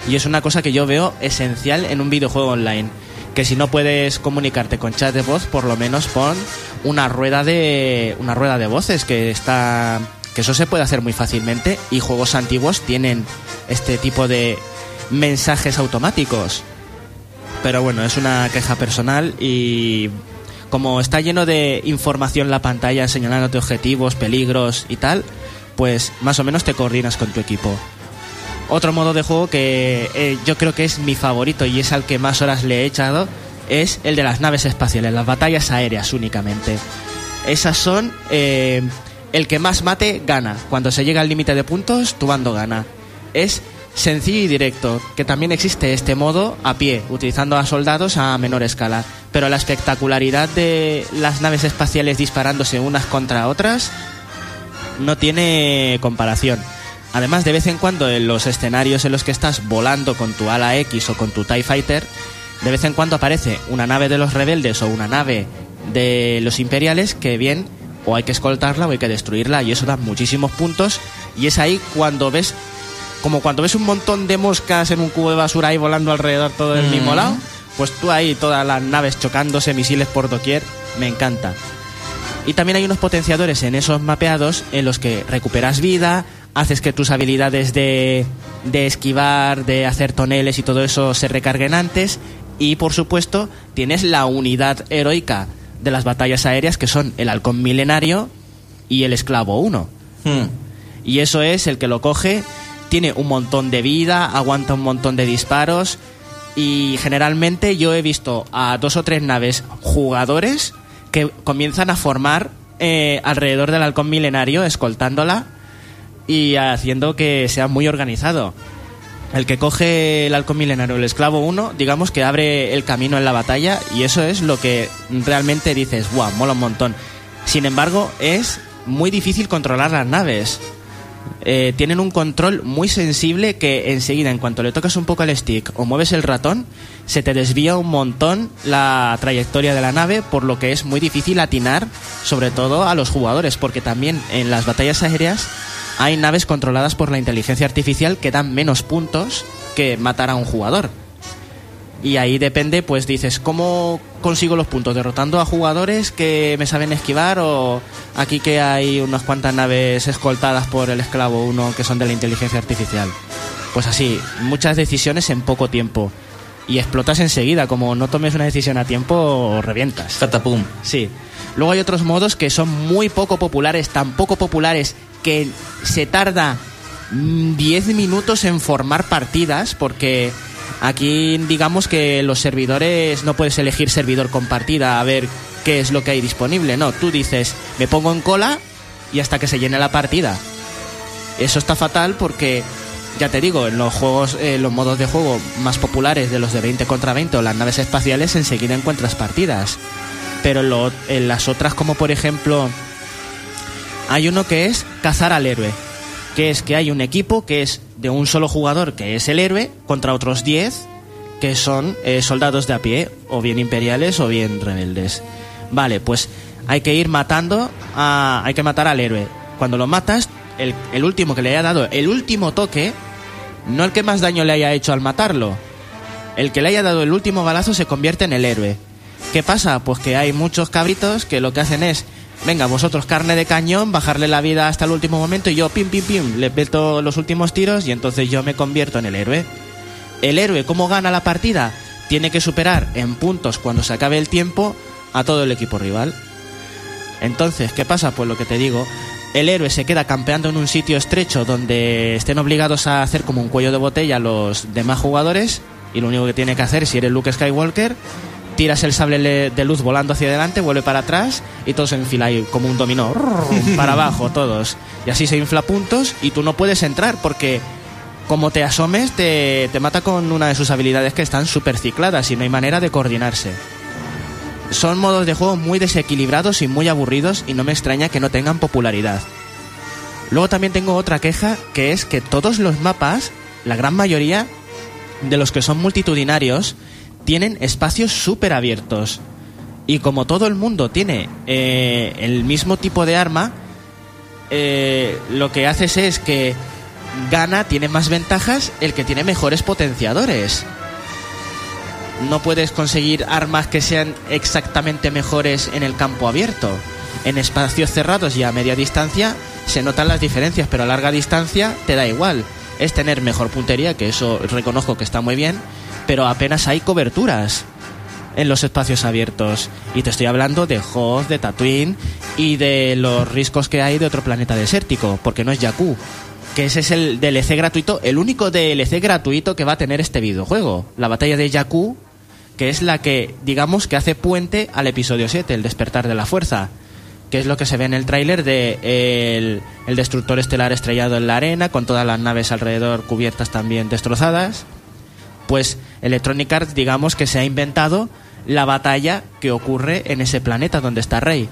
Speaker 2: Y es una cosa que yo veo esencial en un videojuego online. Que si no puedes comunicarte con chat de voz, por lo menos pon una rueda de. una rueda de voces que está que eso se puede hacer muy fácilmente y juegos antiguos tienen este tipo de mensajes automáticos. Pero bueno, es una queja personal y como está lleno de información la pantalla señalándote objetivos, peligros y tal, pues más o menos te coordinas con tu equipo. Otro modo de juego que eh, yo creo que es mi favorito y es al que más horas le he echado es el de las naves espaciales, las batallas aéreas únicamente. Esas son eh, el que más mate gana. Cuando se llega al límite de puntos, tu bando gana. Es sencillo y directo, que también existe este modo a pie, utilizando a soldados a menor escala. Pero la espectacularidad de las naves espaciales disparándose unas contra otras no tiene comparación. Además, de vez en cuando en los escenarios en los que estás volando con tu ala X o con tu TIE Fighter, de vez en cuando aparece una nave de los rebeldes o una nave de los imperiales que bien o hay que escoltarla o hay que destruirla y eso da muchísimos puntos y es ahí cuando ves como cuando ves un montón de moscas en un cubo de basura ahí volando alrededor todo del mismo lado pues tú ahí todas las naves chocándose misiles por doquier me encanta y también hay unos potenciadores en esos mapeados en los que recuperas vida haces que tus habilidades de, de esquivar de hacer toneles y todo eso se recarguen antes y por supuesto tienes la unidad heroica de las batallas aéreas que son el halcón milenario y el esclavo 1.
Speaker 1: Hmm.
Speaker 2: Y eso es el que lo coge, tiene un montón de vida, aguanta un montón de disparos y generalmente yo he visto a dos o tres naves jugadores que comienzan a formar eh, alrededor del halcón milenario, escoltándola y haciendo que sea muy organizado. El que coge el halcón milenario, el esclavo 1, digamos que abre el camino en la batalla y eso es lo que realmente dices, guau, mola un montón. Sin embargo, es muy difícil controlar las naves. Eh, tienen un control muy sensible que enseguida, en cuanto le tocas un poco el stick o mueves el ratón, se te desvía un montón la trayectoria de la nave, por lo que es muy difícil atinar, sobre todo a los jugadores, porque también en las batallas aéreas hay naves controladas por la inteligencia artificial que dan menos puntos que matar a un jugador. Y ahí depende, pues dices, ¿cómo consigo los puntos? ¿Derrotando a jugadores que me saben esquivar o aquí que hay unas cuantas naves escoltadas por el esclavo 1 que son de la inteligencia artificial? Pues así, muchas decisiones en poco tiempo. Y explotas enseguida, como no tomes una decisión a tiempo, revientas.
Speaker 1: Catapum.
Speaker 2: Sí. Luego hay otros modos que son muy poco populares, tan poco populares que se tarda mm, 10 minutos en formar partidas porque aquí digamos que los servidores no puedes elegir servidor con partida a ver qué es lo que hay disponible, no, tú dices me pongo en cola y hasta que se llene la partida. Eso está fatal porque ya te digo, en los juegos, eh, los modos de juego más populares de los de 20 contra 20 o las naves espaciales enseguida encuentras partidas. Pero en, lo- en las otras como por ejemplo hay uno que es cazar al héroe. que es que hay un equipo que es de un solo jugador, que es el héroe, contra otros 10 que son eh, soldados de a pie, o bien imperiales o bien rebeldes. Vale, pues hay que ir matando, a, hay que matar al héroe. Cuando lo matas, el, el último que le haya dado el último toque, no el que más daño le haya hecho al matarlo, el que le haya dado el último balazo se convierte en el héroe. ¿Qué pasa? Pues que hay muchos cabritos que lo que hacen es, venga, vosotros carne de cañón, bajarle la vida hasta el último momento y yo, pim, pim, pim, le meto los últimos tiros y entonces yo me convierto en el héroe. El héroe, ¿cómo gana la partida? Tiene que superar en puntos cuando se acabe el tiempo a todo el equipo rival. Entonces, ¿qué pasa? Pues lo que te digo, el héroe se queda campeando en un sitio estrecho donde estén obligados a hacer como un cuello de botella los demás jugadores y lo único que tiene que hacer si eres Luke Skywalker tiras el sable le- de luz volando hacia adelante, vuelve para atrás y todos se enfila ahí como un dominó, para abajo todos. Y así se infla puntos y tú no puedes entrar porque como te asomes te, te mata con una de sus habilidades que están súper cicladas y no hay manera de coordinarse. Son modos de juego muy desequilibrados y muy aburridos y no me extraña que no tengan popularidad. Luego también tengo otra queja que es que todos los mapas, la gran mayoría de los que son multitudinarios, tienen espacios súper abiertos. Y como todo el mundo tiene eh, el mismo tipo de arma, eh, lo que haces es que gana, tiene más ventajas el que tiene mejores potenciadores. No puedes conseguir armas que sean exactamente mejores en el campo abierto. En espacios cerrados y a media distancia se notan las diferencias, pero a larga distancia te da igual. Es tener mejor puntería, que eso reconozco que está muy bien, pero apenas hay coberturas en los espacios abiertos. Y te estoy hablando de Hoth, de Tatooine y de los riscos que hay de otro planeta desértico, porque no es Jakku. Que ese es el DLC gratuito, el único DLC gratuito que va a tener este videojuego. La batalla de Jakku, que es la que, digamos, que hace puente al episodio 7, el despertar de la fuerza. Que es lo que se ve en el tráiler de el destructor estelar estrellado en la arena, con todas las naves alrededor cubiertas también destrozadas pues Electronic Arts digamos que se ha inventado la batalla que ocurre en ese planeta donde está Rey.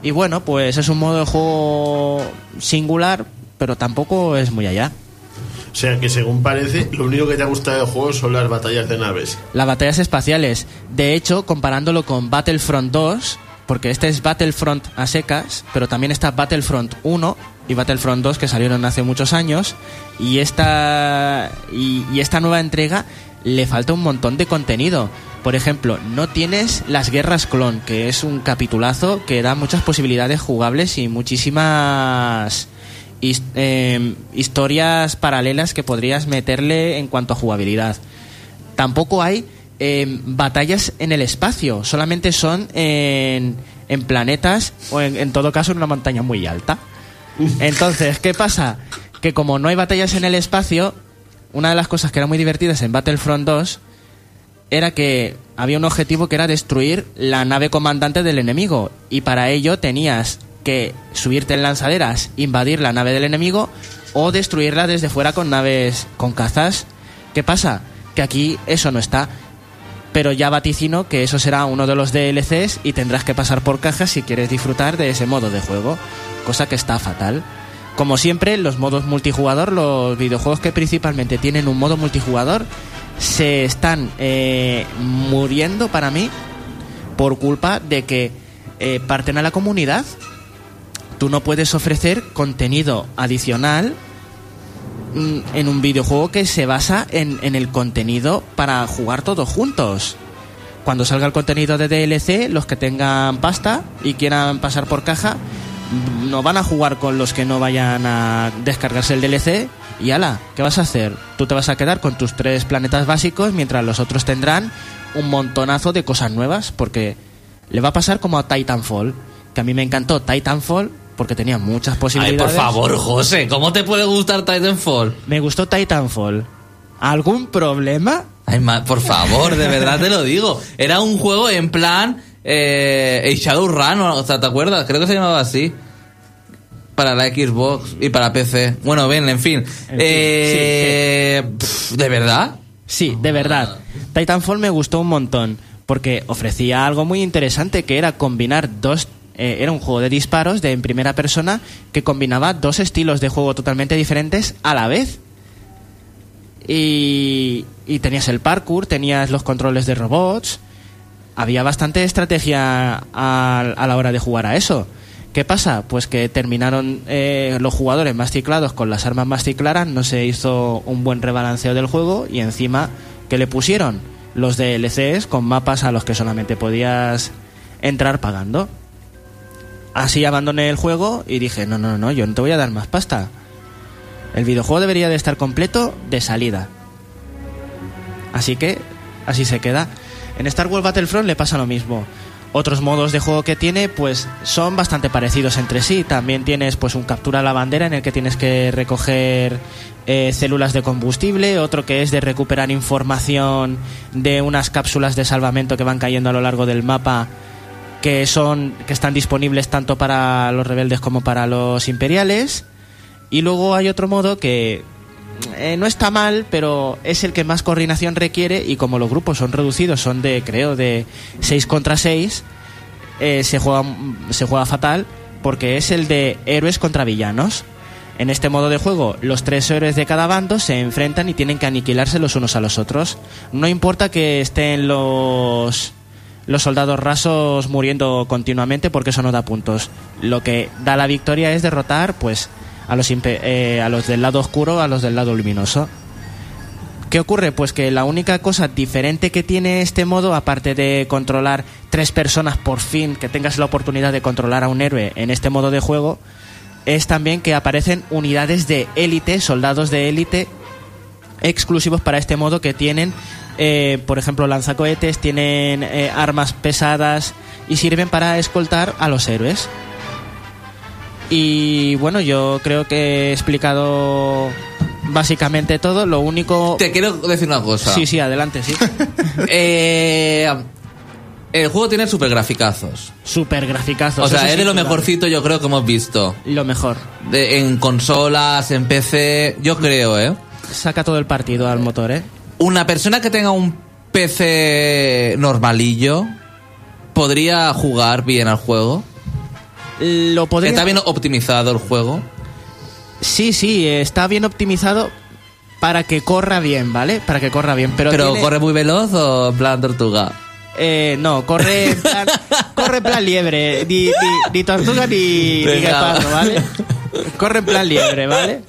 Speaker 2: Y bueno, pues es un modo de juego singular, pero tampoco es muy allá.
Speaker 5: O sea que según parece, lo único que te ha gustado del juego son las batallas de naves.
Speaker 2: Las batallas espaciales, de hecho, comparándolo con Battlefront 2, porque este es Battlefront a secas, pero también está Battlefront 1 y Battlefront 2 que salieron hace muchos años, y esta, y, esta nueva entrega le falta un montón de contenido. Por ejemplo, no tienes las guerras clon, que es un capitulazo que da muchas posibilidades jugables y muchísimas eh, historias paralelas que podrías meterle en cuanto a jugabilidad. Tampoco hay eh, batallas en el espacio, solamente son en, en planetas o en, en todo caso en una montaña muy alta. Entonces, ¿qué pasa? Que como no hay batallas en el espacio, una de las cosas que era muy divertidas en Battlefront 2 era que había un objetivo que era destruir la nave comandante del enemigo y para ello tenías que subirte en lanzaderas, invadir la nave del enemigo o destruirla desde fuera con naves con cazas. ¿Qué pasa? Que aquí eso no está. Pero ya vaticino que eso será uno de los DLCs y tendrás que pasar por cajas si quieres disfrutar de ese modo de juego, cosa que está fatal. Como siempre, los modos multijugador, los videojuegos que principalmente tienen un modo multijugador, se están eh, muriendo para mí por culpa de que eh, parten a la comunidad. Tú no puedes ofrecer contenido adicional en un videojuego que se basa en, en el contenido para jugar todos juntos. Cuando salga el contenido de DLC, los que tengan pasta y quieran pasar por caja, mm, no van a jugar con los que no vayan a descargarse el DLC y ala, ¿qué vas a hacer? Tú te vas a quedar con tus tres planetas básicos mientras los otros tendrán un montonazo de cosas nuevas porque le va a pasar como a Titanfall, que a mí me encantó Titanfall porque tenía muchas
Speaker 1: Ay,
Speaker 2: posibilidades.
Speaker 1: por favor, José, ¿cómo te puede gustar Titanfall?
Speaker 2: Me gustó Titanfall. ¿Algún problema?
Speaker 1: Ay, por favor, de verdad te lo digo. Era un juego en plan eh, Shadowrun, o sea, ¿te acuerdas? Creo que se llamaba así. Para la Xbox y para PC. Bueno, ven, en fin.
Speaker 2: fin,
Speaker 1: Eh, pf, ¿De verdad?
Speaker 2: Sí, de verdad. Titanfall me gustó un montón porque ofrecía algo muy interesante que era combinar dos eh, era un juego de disparos de en primera persona que combinaba dos estilos de juego totalmente diferentes a la vez. Y, tenías el parkour, tenías los controles de robots. Había bastante estrategia a, a la hora de jugar a eso. ¿Qué pasa? Pues que terminaron eh, los jugadores más ciclados con las armas más cicladas, no se hizo un buen rebalanceo del juego y encima, ¿qué le pusieron? Los DLCs con mapas a los que solamente podías entrar pagando. Así abandoné el juego y dije, no, no, no, yo no te voy a dar más pasta. El videojuego debería de estar completo de salida. Así que así se queda. En Star Wars Battlefront le pasa lo mismo. Otros modos de juego que tiene, pues son bastante parecidos entre sí. También tienes pues un captura a la bandera en el que tienes que recoger eh, células de combustible, otro que es de recuperar información de unas cápsulas de salvamento que van cayendo a lo largo del mapa que son que están disponibles tanto para los rebeldes como para los imperiales. Y luego hay otro modo que eh, no está mal, pero es el que más coordinación requiere y como los grupos son reducidos, son de, creo, de 6 contra 6, eh, se, juega, se juega fatal porque es el de héroes contra villanos. En este modo de juego, los tres héroes de cada bando se enfrentan y tienen que aniquilarse los unos a los otros. No importa que estén los los soldados rasos muriendo continuamente porque eso no da puntos. Lo que da la victoria es derrotar, pues, a los, eh, a los del lado oscuro, a los del lado luminoso. ¿Qué ocurre? Pues que la única cosa diferente que tiene este modo, aparte de controlar tres personas por fin, que tengas la oportunidad de controlar a un héroe en este modo de juego, es también que aparecen unidades de élite, soldados de élite, exclusivos para este modo que tienen, eh, por ejemplo, lanzacohetes, tienen eh, armas pesadas y sirven para escoltar a los héroes. Y bueno, yo creo que he explicado básicamente todo. Lo único.
Speaker 1: Te quiero decir una cosa.
Speaker 2: Sí, sí, adelante, sí.
Speaker 1: Eh, el juego tiene super graficazos.
Speaker 2: Super graficazos.
Speaker 1: O sea, es de lo mejorcito yo creo que hemos visto.
Speaker 2: Lo mejor.
Speaker 1: De- en consolas, en PC, yo creo, ¿eh?
Speaker 2: Saca todo el partido al motor, ¿eh?
Speaker 1: Una persona que tenga un PC normalillo podría jugar bien al juego.
Speaker 2: Lo podría.
Speaker 1: Está bien optimizado el juego.
Speaker 2: Sí, sí, está bien optimizado para que corra bien, ¿vale? Para que corra bien. Pero,
Speaker 1: Pero,
Speaker 2: tiene-
Speaker 1: corre muy veloz o en plan tortuga.
Speaker 2: Eh, no, corre en plan, corre en plan liebre, ni, ni, ni tortuga ni, ni guepardo, ¿vale? Corre en plan liebre, ¿vale?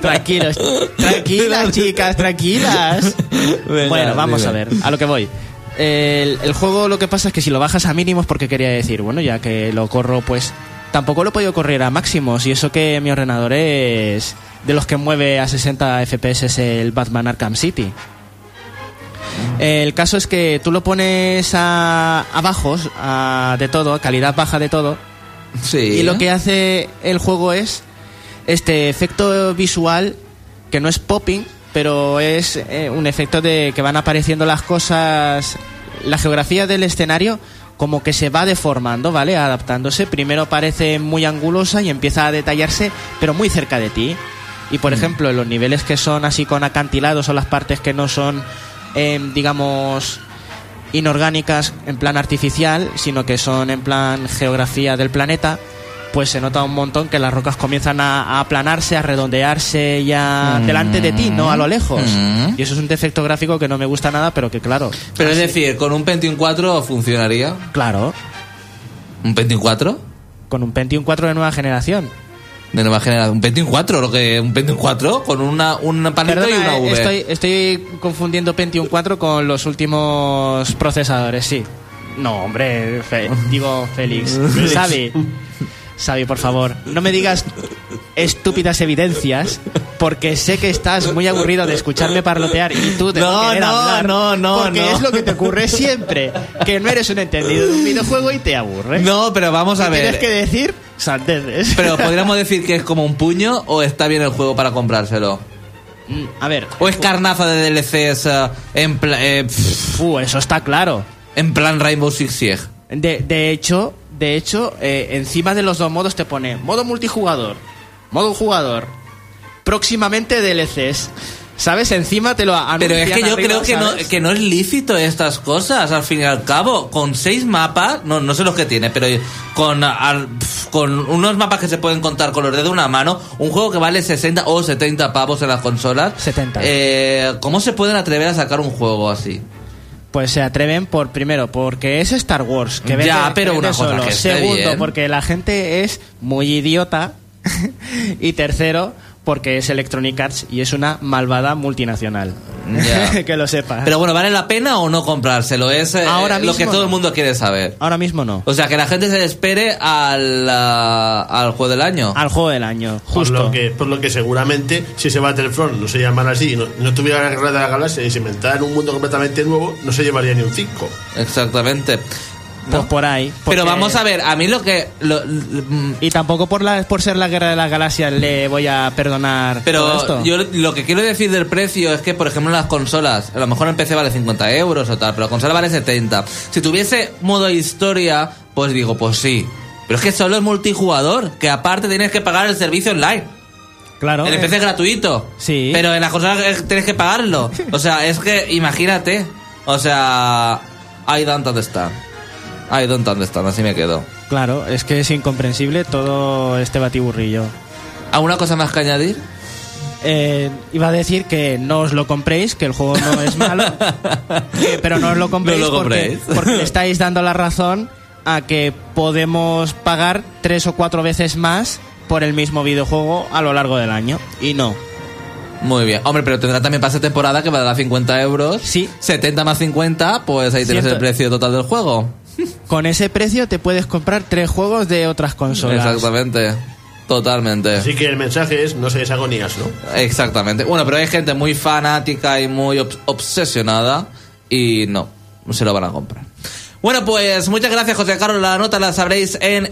Speaker 2: Tranquilos, tranquilas, chicas, tranquilas. Bueno, vamos a ver, a lo que voy. El, el juego lo que pasa es que si lo bajas a mínimos, porque quería decir, bueno, ya que lo corro, pues tampoco lo he podido correr a máximos. Y eso que mi ordenador es de los que mueve a 60 FPS es el Batman Arkham City. El caso es que tú lo pones a, a bajos, a de todo, a calidad baja de todo,
Speaker 1: Sí.
Speaker 2: y lo que hace el juego es este efecto visual que no es popping, pero es eh, un efecto de que van apareciendo las cosas, la geografía del escenario como que se va deformando, ¿vale? Adaptándose. Primero parece muy angulosa y empieza a detallarse, pero muy cerca de ti. Y por ejemplo, en los niveles que son así con acantilados o las partes que no son, em, digamos, inorgánicas en plan artificial, sino que son en plan geografía del planeta, pues se nota un montón que las rocas comienzan a, a aplanarse, a redondearse ya delante de ti, no a lo lejos.
Speaker 1: Mm.
Speaker 2: Y eso es un defecto gráfico que no me gusta nada, pero que claro.
Speaker 1: Pero es decir, con un Pentium 4 funcionaría.
Speaker 2: Claro,
Speaker 1: ¿Un Pentium 4?
Speaker 2: con un Pentium 4 de nueva generación.
Speaker 1: De nueva generación. ¿Un Pentium 4? Lo que, ¿Un Pentium 4? Con una, un y una V.
Speaker 2: estoy, estoy confundiendo Pentium 4 con los últimos procesadores, sí. No, hombre, Fe- digo Félix. Xavi, Xavi, por favor, no me digas estúpidas evidencias porque sé que estás muy aburrido de escucharme parlotear y tú de
Speaker 1: No,
Speaker 2: querer
Speaker 1: no,
Speaker 2: hablar
Speaker 1: no, no,
Speaker 2: porque
Speaker 1: no.
Speaker 2: es lo que te ocurre siempre que no eres un entendido de un videojuego y te aburre
Speaker 1: No, pero vamos a ver.
Speaker 2: tienes que decir sandeces
Speaker 1: Pero podríamos decir que es como un puño o está bien el juego para comprárselo.
Speaker 2: Mm, a ver
Speaker 1: O es carnaza de DLCs eh, en, pla- eh,
Speaker 2: uh, eso está claro
Speaker 1: en plan Rainbow Six Siege.
Speaker 2: De, de hecho, de hecho eh, encima de los dos modos te pone modo multijugador, modo jugador, próximamente DLCs. ¿Sabes? Encima te lo
Speaker 1: Pero es que yo
Speaker 2: arriba,
Speaker 1: creo que no,
Speaker 2: ¿sabes?
Speaker 1: que no es lícito estas cosas, al fin y al cabo. Con seis mapas, no, no sé los que tiene, pero con, al- con unos mapas que se pueden contar con los dedos de una mano, un juego que vale 60 o 70 pavos en las consolas.
Speaker 2: 70.
Speaker 1: Eh, ¿Cómo se pueden atrever a sacar un juego así?
Speaker 2: Pues se atreven por primero porque es Star Wars, que
Speaker 1: Ya,
Speaker 2: vende,
Speaker 1: pero
Speaker 2: que
Speaker 1: una cosa
Speaker 2: solo.
Speaker 1: que esté
Speaker 2: Segundo,
Speaker 1: bien.
Speaker 2: porque la gente es muy idiota y tercero, porque es Electronic Arts y es una malvada multinacional. Que lo sepas.
Speaker 1: Pero bueno, ¿vale la pena o no comprárselo? Es eh,
Speaker 2: Ahora
Speaker 1: lo que todo
Speaker 2: no.
Speaker 1: el mundo quiere saber.
Speaker 2: Ahora mismo no.
Speaker 1: O sea, que la gente se espere al, ah, al juego del año.
Speaker 2: Al juego del año,
Speaker 5: Por
Speaker 2: justo.
Speaker 5: lo, que, por lo que seguramente, si ese Battlefront no se llamara así y no, no tuviera la guerra de la galaxia y se inventara en un mundo completamente nuevo, no se llevaría ni un 5.
Speaker 1: Exactamente.
Speaker 2: Pues por ahí.
Speaker 1: Pero vamos a ver, a mí lo que... lo-
Speaker 2: Y tampoco por, la, por ser la guerra de las galaxias le voy a perdonar todo
Speaker 1: Pero
Speaker 2: esto.
Speaker 1: yo lo que quiero decir del precio es que, por ejemplo, en las consolas, a lo mejor en PC vale 50 euros o tal, pero la consola vale 70. Si tuviese modo historia, pues digo, pues sí. Pero es que solo es multijugador, que aparte tienes que pagar el servicio online.
Speaker 2: Claro.
Speaker 1: El
Speaker 2: eh,
Speaker 1: PC es gratuito.
Speaker 2: Sí.
Speaker 1: Pero en las consolas eh, tienes que pagarlo. O sea, es que imagínate. O sea, I don't understand. I don't understand, así me quedo.
Speaker 2: Claro, es que es incomprensible todo este batiburrillo.
Speaker 1: ¿Alguna cosa más que añadir?
Speaker 2: Eh, iba a decir que no os lo compréis, que el juego no es malo, que- pero no os lo compréis,
Speaker 1: No lo
Speaker 2: porque,
Speaker 1: compréis.
Speaker 2: porque le estáis dando la razón a que podemos pagar tres o cuatro veces más por el mismo videojuego a lo largo del año. Y no.
Speaker 1: Muy bien. Hombre, pero tendrá también pase temporada que valdrá 50 euros.
Speaker 2: Sí.
Speaker 1: 70 más 50, pues ahí tienes el precio total del juego.
Speaker 2: Con ese precio te puedes comprar tres juegos de otras consolas.
Speaker 1: Exactamente. Totalmente.
Speaker 5: Así que el mensaje es no seáis agonías, ¿no?
Speaker 1: Exactamente. Bueno, pero hay gente muy fanática y muy obs- obsesionada y no, no se lo van a comprar. Bueno, pues muchas gracias, José Carlos. La nota la sabréis en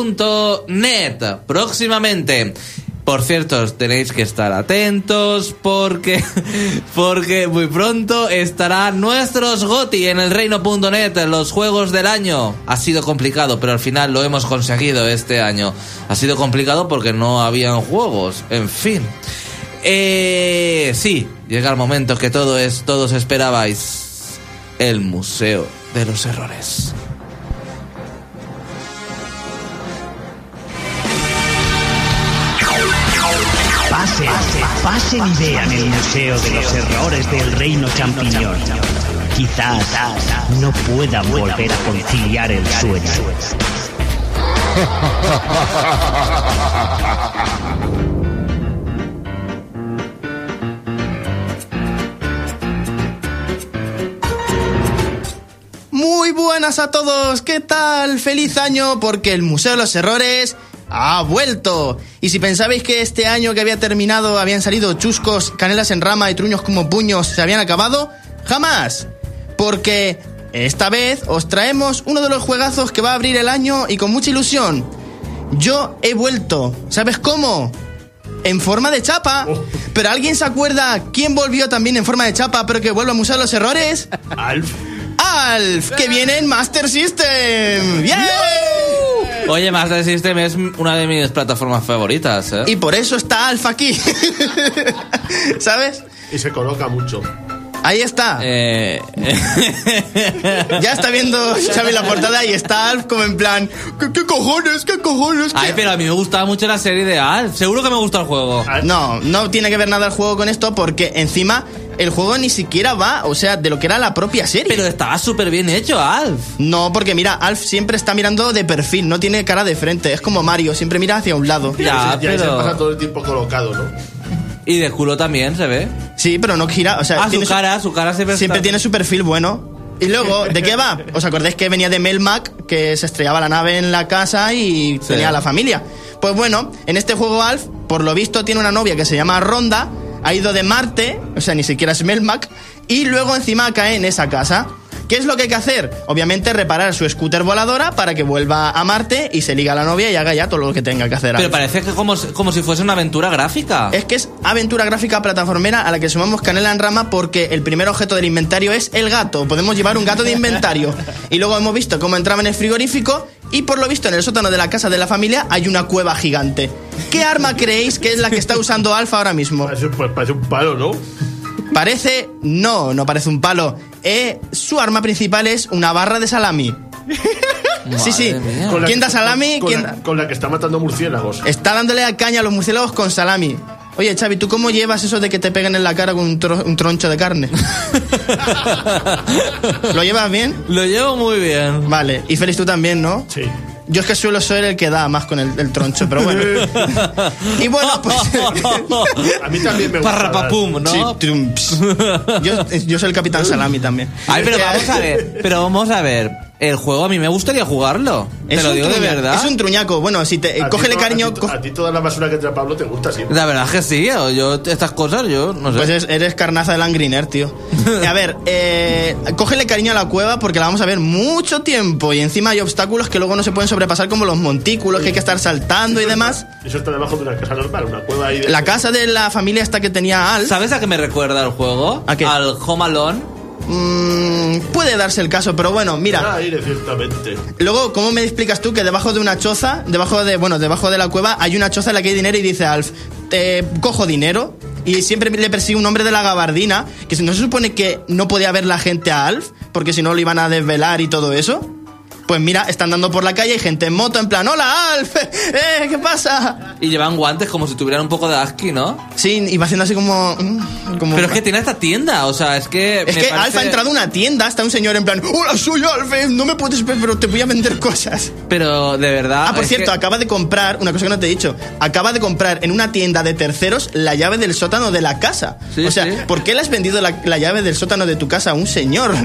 Speaker 1: elreino.net próximamente. Por cierto, tenéis que estar atentos porque, porque muy pronto estará nuestros GOTI en elreino.net, los juegos del año. Ha sido complicado, pero al final lo hemos conseguido este año. Ha sido complicado porque no habían juegos, en fin. Eh, sí, llega el momento que todo es, todos esperabais. El Museo de los Errores.
Speaker 6: Pasen, pasen y vean el Museo de los Errores del Reino Champiñón. Quizás no puedan volver a conciliar el sueño.
Speaker 3: Muy buenas a todos, ¿qué tal? Feliz año porque el Museo de los Errores ha vuelto. Y si pensabais que este año que había terminado habían salido chuscos, canelas en rama y truños como puños se habían acabado, jamás. Porque esta vez os traemos uno de los juegazos que va a abrir el año y con mucha ilusión. Yo he vuelto. ¿Sabes cómo? En forma de chapa. Pero ¿alguien se acuerda quién volvió también en forma de chapa pero que vuelve Museo de los Errores?
Speaker 5: Alf.
Speaker 3: Alf, que viene en Master System. ¡Bien!
Speaker 1: Oye, Master System es una de mis plataformas favoritas, ¿eh?
Speaker 3: Y por eso está Alf aquí. ¿Sabes?
Speaker 5: Y se coloca mucho.
Speaker 3: Ahí está.
Speaker 1: Eh,
Speaker 3: Ya está viendo Xavi la portada y está Alf como en plan, ¿qué, qué cojones? ¿Qué cojones?
Speaker 1: Ay,
Speaker 3: ¿Qué-?"
Speaker 1: pero a mí me gustaba mucho la serie de Alf. Seguro que me gusta el juego.
Speaker 3: No, no tiene que ver nada el juego con esto porque encima el juego ni siquiera va, o sea, de lo que era la propia serie.
Speaker 1: Pero estaba súper bien hecho, Alf.
Speaker 3: No, porque mira, Alf siempre está mirando de perfil, no tiene cara de frente, es como Mario, siempre mira hacia un lado.
Speaker 1: Ya,
Speaker 5: se pasa todo el tiempo colocado, ¿no?
Speaker 1: Y de culo también se ve.
Speaker 3: Sí, pero no gira, o sea,
Speaker 1: Ah, su cara, su cara siempre
Speaker 3: siempre
Speaker 1: está-
Speaker 3: tiene su perfil bueno. Y luego, ¿de qué va? ¿Os acordáis que venía de Melmac, que se estrellaba la nave en la casa y tenía a la familia? Pues bueno, en este juego Alf, por lo visto, tiene una novia que se llama Ronda, ha ido de Marte, o sea, ni siquiera es Melmac, y luego encima cae en esa casa. ¿Qué es lo que hay que hacer? Obviamente reparar su scooter voladora para que vuelva a Marte y se liga a la novia y haga ya todo lo que tenga que hacer.
Speaker 1: Pero parece que como, como si fuese una aventura gráfica.
Speaker 3: Es que es aventura gráfica plataformera a la que sumamos canela en rama porque el primer objeto del inventario es el gato. Podemos llevar un gato de inventario. Y luego hemos visto cómo entraba en el frigorífico Y por lo visto, en el sótano de la casa de la familia hay una cueva gigante. ¿Qué arma creéis que es la que está usando Alf ahora mismo?
Speaker 5: Parece, pues, parece un palo, ¿no?
Speaker 3: Parece. No, no parece un palo. Eh, su arma principal es una barra de salami. sí, sí. ¿Quién
Speaker 5: que-
Speaker 3: da salami?
Speaker 5: Con,
Speaker 3: ¿Quién
Speaker 5: la, con la que está matando murciélagos.
Speaker 3: Está dándole a caña a los murciélagos con salami. Oye, Xavi, ¿tú cómo llevas eso de que te peguen en la cara con un, tro- un troncho de carne? ¿Lo llevas bien?
Speaker 1: Lo llevo muy bien.
Speaker 3: Vale. Y Félix, tú también, ¿no?
Speaker 5: Sí.
Speaker 3: Yo es que suelo ser el que da más con el, el troncho, pero bueno. y bueno, pues...
Speaker 5: A mí también me gusta.
Speaker 1: Parrapapum, ¿no?
Speaker 3: Sí, trumps. yo, yo soy el capitán salami también.
Speaker 1: Ay, pero
Speaker 3: Que-
Speaker 1: vamos a ver, pero vamos a ver. El juego a mí me gustaría jugarlo. Te
Speaker 3: Es
Speaker 1: lo
Speaker 3: un
Speaker 1: digo de verdad.
Speaker 3: Es un truñaco. Bueno, si te...
Speaker 5: A ti
Speaker 3: cógele
Speaker 5: a
Speaker 3: cariño...
Speaker 5: ti to-
Speaker 3: co-
Speaker 5: A ti toda la basura que trae Pablo te gusta, sí.
Speaker 1: La verdad es que sí, yo, yo- estas cosas yo no sé.
Speaker 3: Pues es- eres carnaza del Angriner, tío. A ver, eh, cógele cariño a la cueva porque la vamos a ver mucho tiempo y encima hay obstáculos que luego no se pueden sobrepasar como los montículos que hay que estar saltando y demás.
Speaker 5: Eso está debajo de una casa normal, una cueva ahí de.
Speaker 3: La casa de la familia esta que tenía Al
Speaker 1: ¿Sabes a qué me recuerda el juego?
Speaker 3: ¿A qué?
Speaker 1: Al Home Alone.
Speaker 3: Mm, puede darse el caso, pero bueno, mira.
Speaker 5: Aire, ciertamente.
Speaker 3: Luego, ¿cómo me explicas tú que debajo de una choza, debajo de, bueno, debajo de la cueva hay una choza en la que hay dinero y dice Alf, te cojo dinero y siempre le persigue un hombre de la gabardina, que no se supone que no podía ver la gente a Alf, porque si no lo iban a desvelar y todo eso? Pues mira, están dando por la calle y gente en moto en plan, hola Alf, eh, ¿qué pasa?
Speaker 1: Y llevan guantes como si tuvieran un poco de asqui, ¿no?
Speaker 3: Sí, y va haciendo así como... mm, como
Speaker 1: Pero es que tiene esta tienda, o sea, es que.
Speaker 3: Es que
Speaker 1: parece-
Speaker 3: Alf ha entrado a una tienda, está un señor en plan, hola, soy Alf, eh, no me puedes ver, pero te voy a vender cosas.
Speaker 1: Pero de verdad.
Speaker 3: Ah, por cierto,
Speaker 1: que-
Speaker 3: acaba de comprar, una cosa que no te he dicho, acaba de comprar en una tienda de terceros la llave del sótano de la casa.
Speaker 1: Sí,
Speaker 3: o sea,
Speaker 1: sí.
Speaker 3: ¿por qué le has vendido la, la llave del sótano de tu casa a un señor?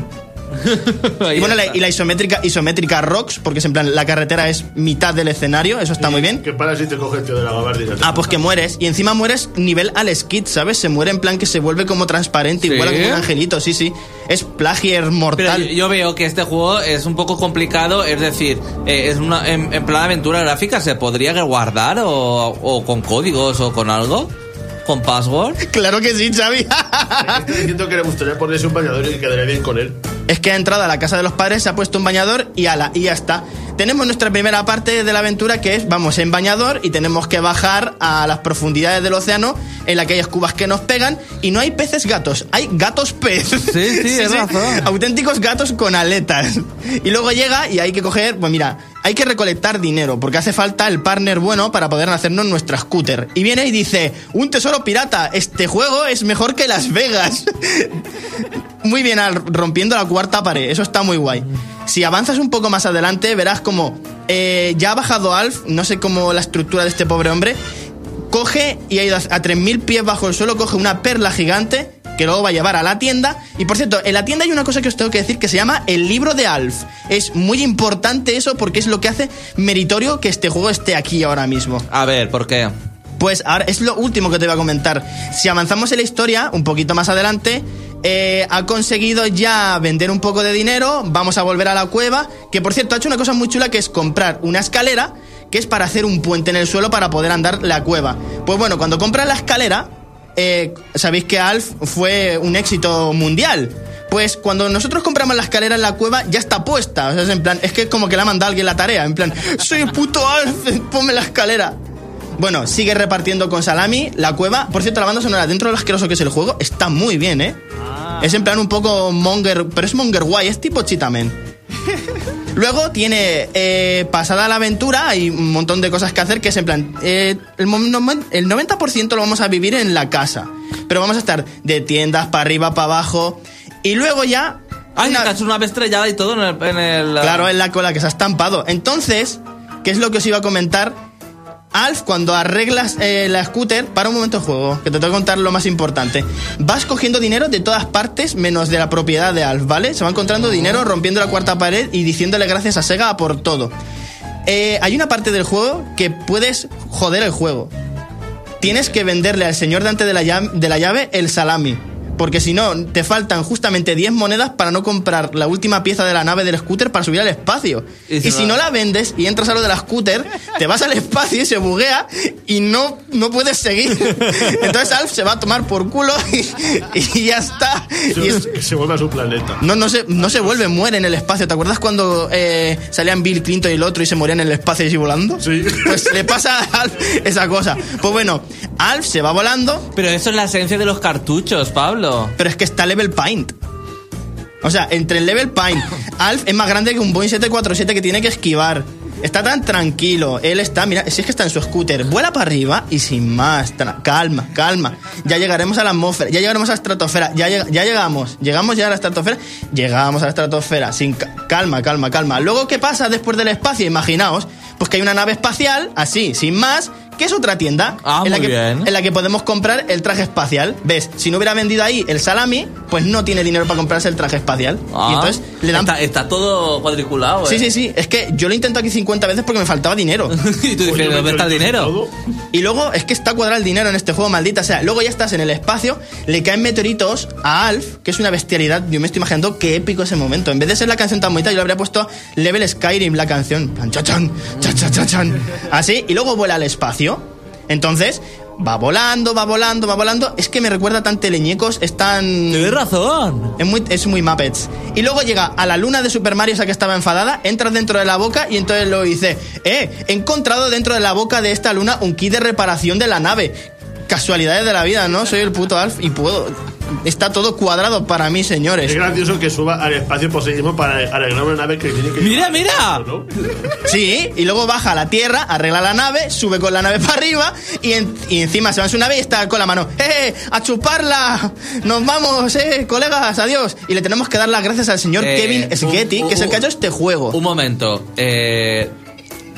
Speaker 3: Y bueno, la, y la isométrica, isométrica rocks, porque es en plan, la carretera es mitad del escenario, eso está muy bien.
Speaker 5: Que para si te coge el tío de la gabardina.
Speaker 3: Ah, pues que mueres. Y encima mueres nivel al skid, ¿sabes? Se muere en plan que se vuelve como transparente y
Speaker 1: ¿Sí?
Speaker 3: vuela como un angelito, sí, sí. Es plagier
Speaker 1: Pero
Speaker 3: mortal.
Speaker 1: yo, yo veo que este juego es un poco complicado, es decir, eh, es una, en, en plan aventura gráfica, ¿se podría guardar o, o con códigos o con algo? ¿Con password?
Speaker 3: Claro que sí, Xavi.
Speaker 5: Está diciendo que le gustaría ponerse un bañador y que quedaría bien con él.
Speaker 3: Es que ha entrado a la casa de los padres, se ha puesto un bañador y ala, y ya está. Tenemos nuestra primera parte de la aventura que es, vamos en bañador y tenemos que bajar a las profundidades del océano en la que hay escubas que nos pegan y no hay peces gatos, hay gatos pez.
Speaker 1: Sí, sí, es razón.
Speaker 3: Auténticos gatos con aletas. Y luego llega y hay que coger, pues mira, hay que recolectar dinero porque hace falta el partner bueno para poder hacernos nuestra scooter. Y viene y dice, un tesoro pirata, este juego es mejor que Las Vegas. muy bien, Al, rompiendo la cuarta pared. Eso está muy guay. Si avanzas un poco más adelante, verás como eh, ya ha bajado Alf, no sé cómo la estructura de este pobre hombre, coge y ha ido a a 3.000 pies bajo el suelo, coge una perla gigante que luego va a llevar a la tienda. Y por cierto, en la tienda hay una cosa que os tengo que decir que se llama el libro de Alf. Es muy importante eso porque es lo que hace meritorio que este juego esté aquí ahora mismo.
Speaker 1: A ver, ¿por qué?
Speaker 3: Pues ahora es lo último que te voy a comentar. Si avanzamos en la historia, un poquito más adelante, eh, ha conseguido ya vender un poco de dinero, vamos a volver a la cueva, que por cierto ha hecho una cosa muy chula que es comprar una escalera, que es para hacer un puente en el suelo para poder andar la cueva. Pues bueno, cuando compras la escalera, eh, sabéis que Alf fue un éxito mundial. Pues cuando nosotros compramos la escalera en la cueva ya está puesta. O sea, es en plan, es que es como que le ha mandado alguien la tarea. En plan, soy el puto Alf, ponme la escalera. Bueno, sigue repartiendo con salami la cueva. Por cierto, la banda sonora dentro de lo asqueroso que es el juego está muy bien, ¿eh? Es en plan un poco monger, pero es monger guay, es tipo chitamen. Luego tiene eh, pasada la aventura, hay un montón de cosas que hacer que es en plan, eh, el, el 90% lo vamos a vivir en la casa, pero vamos a estar de tiendas para arriba, para abajo, y luego ya...
Speaker 1: Ay,
Speaker 3: una-
Speaker 1: una estrellada y todo en el. En el
Speaker 3: Claro, es la cola que se ha estampado. Entonces, ¿qué es lo que os iba a comentar? Alf, cuando arreglas eh, la scooter, para un momento el juego, que te tengo que contar lo más importante. Vas cogiendo dinero de todas partes, menos de la propiedad de Alf, ¿vale? Se va encontrando dinero, rompiendo la cuarta pared y diciéndole gracias a Sega por todo. Eh, hay una parte del juego que puedes joder el juego. Tienes que venderle al señor de antes de la, llave, de la llave el salami. Porque si no, te faltan justamente 10 monedas para no comprar la última pieza de la nave del scooter para subir al espacio.
Speaker 1: Y
Speaker 3: Y,
Speaker 1: si no-
Speaker 3: la vendes y entras a lo de la scooter, te vas al espacio y se buguea y no, no puedes seguir. Entonces Alf se va a tomar por culo y, y ya está. Y es-
Speaker 5: Que se vuelve a su planeta.
Speaker 3: no, no se, no se vuelve, muere en el espacio. ¿Te acuerdas cuando eh, salían Bill Clinton y el otro y se morían en el espacio y así volando?
Speaker 5: Sí.
Speaker 3: Pues le pasa a Alf esa cosa. Pues bueno, Alf se va volando,
Speaker 1: Pero eso es la esencia de los cartuchos, Pablo.
Speaker 3: Pero es que está level paint. O sea, entre el level paint, Alf es más grande que un Boeing 747 que tiene que esquivar. Está tan tranquilo, él está, mira, si es que está en su scooter, vuela para arriba y sin más, calma, calma. Ya llegaremos a la atmósfera, ya llegaremos a la estratosfera, ya, lleg- ya llegamos, llegamos ya a la estratosfera, llegamos a la estratosfera, sin ca- calma, calma, calma. Luego, ¿qué pasa después del espacio? Imaginaos, pues que hay una nave espacial, así, sin más, que es otra tienda
Speaker 1: Ah,
Speaker 3: en, la que, en la que podemos comprar el traje espacial. ¿Ves? Si no hubiera vendido ahí el salami, pues no tiene dinero para comprarse el traje espacial.
Speaker 1: Ah,
Speaker 3: y entonces le dan...
Speaker 1: Está, está todo cuadriculado,
Speaker 3: Sí,
Speaker 1: ¿eh?
Speaker 3: sí, sí. Es que yo lo he intentado aquí 50 veces porque me faltaba dinero.
Speaker 1: y tú dices, ¿dónde está el dinero?
Speaker 5: todo.
Speaker 3: Y luego es que está cuadrado el dinero en este juego, maldita sea. Luego ya estás en el espacio, le caen meteoritos a Alf, que es una bestialidad. Yo me estoy imaginando qué épico ese momento. En vez de ser la canción tan bonita, yo le habría puesto Level Skyrim, la canción. Chan, cha, cha, cha, chan. Así, y luego vuela al espacio. Entonces, va volando, va volando, va volando. Es que me recuerda tan teleñecos, es tan...
Speaker 1: Tienes razón.
Speaker 3: Es muy, es muy Muppets. Y luego llega a la luna de Super Mario, esa que estaba enfadada, entras dentro de la boca y entonces lo dice, eh, he encontrado dentro de la boca de esta luna un kit de reparación de la nave. Casualidades de la vida, ¿no? Soy el puto Alf y puedo... Está todo cuadrado para mí,
Speaker 5: Es
Speaker 3: señores.
Speaker 5: gracioso que suba al espacio por sí mismo para arreglar una nave que tiene que.
Speaker 1: Mira, mira.
Speaker 5: ¿no?
Speaker 3: Sí, y luego baja a la Tierra, arregla la nave, sube con la nave para arriba y, en- y encima se va en su nave y está con la mano, ¡eh! ¡A chuparla! ¡Nos vamos, eh! ¡Colegas, adiós! Y le tenemos que dar las gracias al señor
Speaker 1: Eh,
Speaker 3: Kevin
Speaker 1: un-
Speaker 3: que es el que ha hecho este juego.
Speaker 1: Un momento. Eh,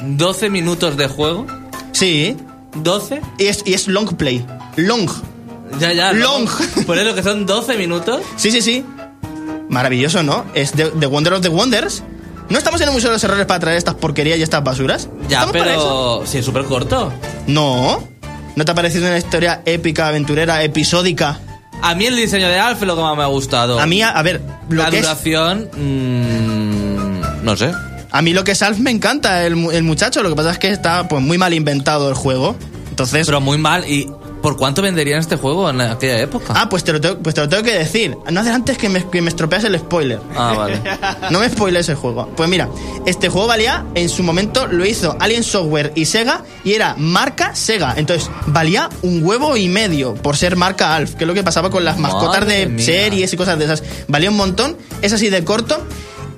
Speaker 1: 12 minutos de juego.
Speaker 3: Sí,
Speaker 1: 12.
Speaker 3: y es, y es long play. Long.
Speaker 1: Ya, ya. ¿no?
Speaker 3: Long.
Speaker 1: Por eso que son 12 minutos.
Speaker 3: Sí, sí, sí. Maravilloso, ¿no? Es The, the Wonder of the Wonders. ¿No estamos en el Museo de los Errores para traer estas porquerías y estas basuras?
Speaker 1: Ya, pero. Sí, es súper corto.
Speaker 3: No. ¿No te ha parecido una historia épica, aventurera, episódica?
Speaker 1: A mí el diseño de Alf es lo que más me ha gustado.
Speaker 3: A mí, a, a ver, lo
Speaker 1: La
Speaker 3: que es,
Speaker 1: duración. mm, no sé.
Speaker 3: a mí lo que es Alf me encanta, el, el muchacho. Lo que pasa es que está pues muy mal inventado el juego. Entonces,
Speaker 1: Pero muy mal. ¿Y por cuánto venderían este juego en aquella época?
Speaker 3: ah, pues te, lo tengo, pues te lo tengo que decir. No adelantes que me, que me estropeas el spoiler.
Speaker 1: Ah, vale.
Speaker 3: No me spoiles el juego. Pues mira, este juego valía, en su momento lo hizo Alien Software y Sega y era marca Sega. Entonces, valía un huevo y medio por ser marca Alf, que es lo que pasaba con las mascotas
Speaker 1: Madre
Speaker 3: de
Speaker 1: mía.
Speaker 3: series y cosas de esas. Valía un montón, es así de corto.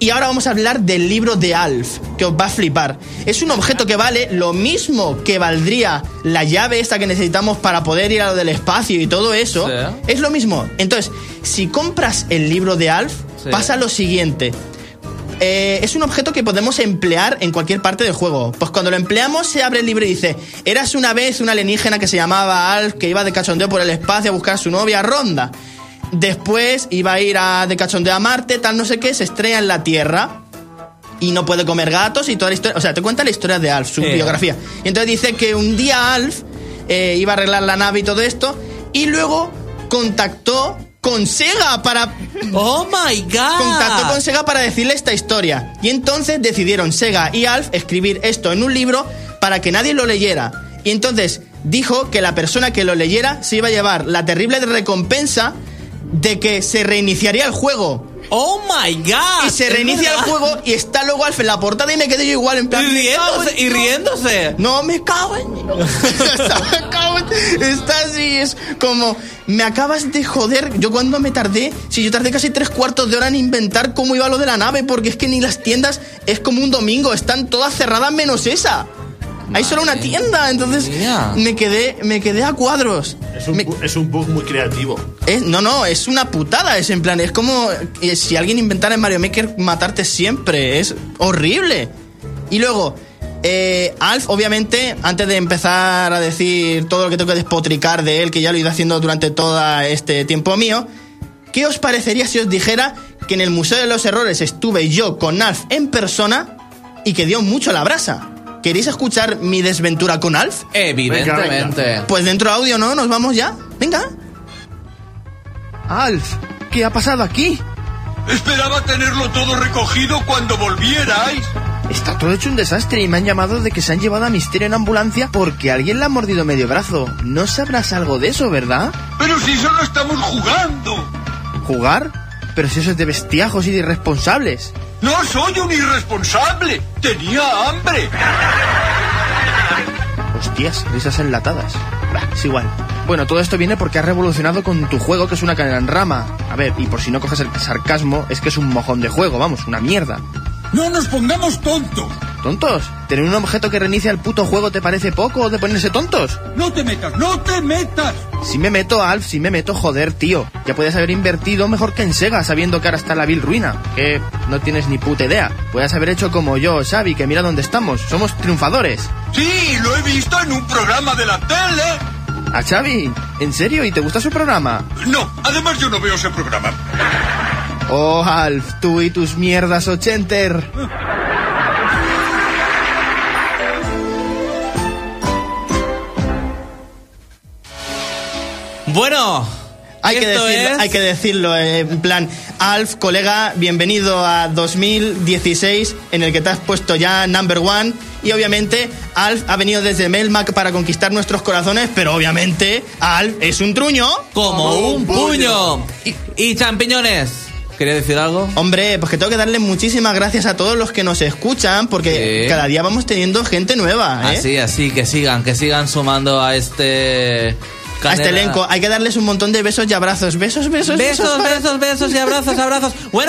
Speaker 3: Y ahora vamos a hablar del libro de Alf, que os va a flipar. Es un objeto que vale lo mismo que valdría la llave esta que necesitamos para poder ir a lo del espacio y todo eso.
Speaker 1: Sí.
Speaker 3: Es lo mismo. Entonces, si compras el libro de Alf,
Speaker 1: Sí.
Speaker 3: pasa lo siguiente. Eh, es un objeto que podemos emplear en cualquier parte del juego. Pues cuando lo empleamos se abre el libro y dice, eras una vez un alienígena que se llamaba Alf, que iba de cachondeo por el espacio a buscar a su novia Ronda. Después iba a ir a, de cachondeo a Marte, tal no sé qué, se estrella en la Tierra y no puede comer gatos y toda la historia. O sea, te cuenta la historia de Alf, su biografía. Y entonces dice que un día Alf eh, iba a arreglar la nave y todo esto, y luego contactó con Sega para
Speaker 1: ¡Oh my god!
Speaker 3: contactó con Sega para decirle esta historia. Y entonces decidieron Sega y Alf escribir esto en un libro para que nadie lo leyera. Y entonces dijo que la persona que lo leyera se iba a llevar la terrible recompensa de que se reiniciaría el juego.
Speaker 1: ¡Oh my god!
Speaker 3: Y se reinicia el juego y está luego Alf en la portada y me quedé yo igual en plan... "Me cago en
Speaker 1: riéndose, y
Speaker 3: Dios".
Speaker 1: riéndose.
Speaker 3: No, me cago en me cago en- Está así, es como. Me acabas de joder. Yo cuando me tardé, si yo tardé casi tres cuartos de hora en inventar cómo iba lo de la nave, porque es que ni las tiendas es como un domingo, están todas cerradas menos esa. Hay solo una tienda, entonces
Speaker 1: mía.
Speaker 3: me quedé, me quedé a cuadros.
Speaker 5: Es un,
Speaker 3: Me-
Speaker 5: es un bug muy creativo.
Speaker 3: es- no, no, es una putada. Es en plan, es como eh, si alguien inventara en Mario Maker matarte siempre. Es horrible. Y luego, eh, Alf, obviamente, antes de empezar a decir todo lo que tengo que despotricar de él, que ya lo he ido haciendo durante todo este tiempo mío, ¿qué os parecería si os dijera que en el Museo de los Errores estuve yo con Alf en persona y que dio mucho la brasa? ¿Queréis escuchar mi desventura con Alf?
Speaker 1: Evidentemente.
Speaker 3: Pues dentro audio, ¿no? ¿Nos vamos ya? Venga. Alf, ¿qué ha pasado aquí?
Speaker 7: Esperaba tenerlo todo recogido cuando volvierais.
Speaker 3: Está todo hecho un desastre y me han llamado de que se han llevado a Misterio en ambulancia porque alguien le ha mordido medio brazo. No sabrás algo de eso, ¿verdad?
Speaker 7: Pero si solo estamos jugando.
Speaker 3: ¿Jugar? Pero si eso es de bestiajos y de irresponsables.
Speaker 7: No soy un irresponsable. Tenía hambre.
Speaker 3: Hostias, risas enlatadas. Bah, es igual. Bueno, todo esto viene porque has revolucionado con tu juego que es una cadena en rama. A ver, y por si no coges el sarcasmo, es que es un mojón de juego, vamos, una mierda.
Speaker 7: No nos pongamos tontos.
Speaker 3: ¿Tontos? ¿Tener un objeto que reinicia el puto juego te parece poco de ponerse tontos?
Speaker 7: No te metas, no te metas.
Speaker 3: Si me meto, Alf, si me meto, joder, tío. Ya puedes haber invertido mejor que en Sega, sabiendo que ahora está la vil ruina. Que no tienes ni puta idea. Puedes haber hecho como yo, Xavi, que mira dónde estamos. Somos triunfadores.
Speaker 7: Sí, lo he visto en un programa de la tele.
Speaker 3: ¿A Xavi? ¿En serio? ¿Y te gusta su programa?
Speaker 7: No, además yo no veo ese programa.
Speaker 3: Oh, Alf, tú y tus mierdas ochenter.
Speaker 1: Bueno,
Speaker 3: Hay que, decirlo,
Speaker 1: es-
Speaker 3: hay que decirlo, eh, en plan, Alf, colega, bienvenido a 2016, en el que te has puesto ya number one. Y obviamente, Alf ha venido desde Melmac para conquistar nuestros corazones, pero obviamente, Alf es un truño.
Speaker 1: como un puño. Y, y champiñones, ¿quería decir algo?
Speaker 3: Hombre, pues que tengo que darle muchísimas gracias a todos los que nos escuchan, porque
Speaker 1: Sí.
Speaker 3: cada día vamos teniendo gente nueva, ¿eh?
Speaker 1: Así, así, que sigan, que sigan sumando a este...
Speaker 3: A este elenco. Hay que darles un montón de besos y abrazos. Besos, besos, besos.
Speaker 1: Besos, besos, besos y abrazos, abrazos. Bueno.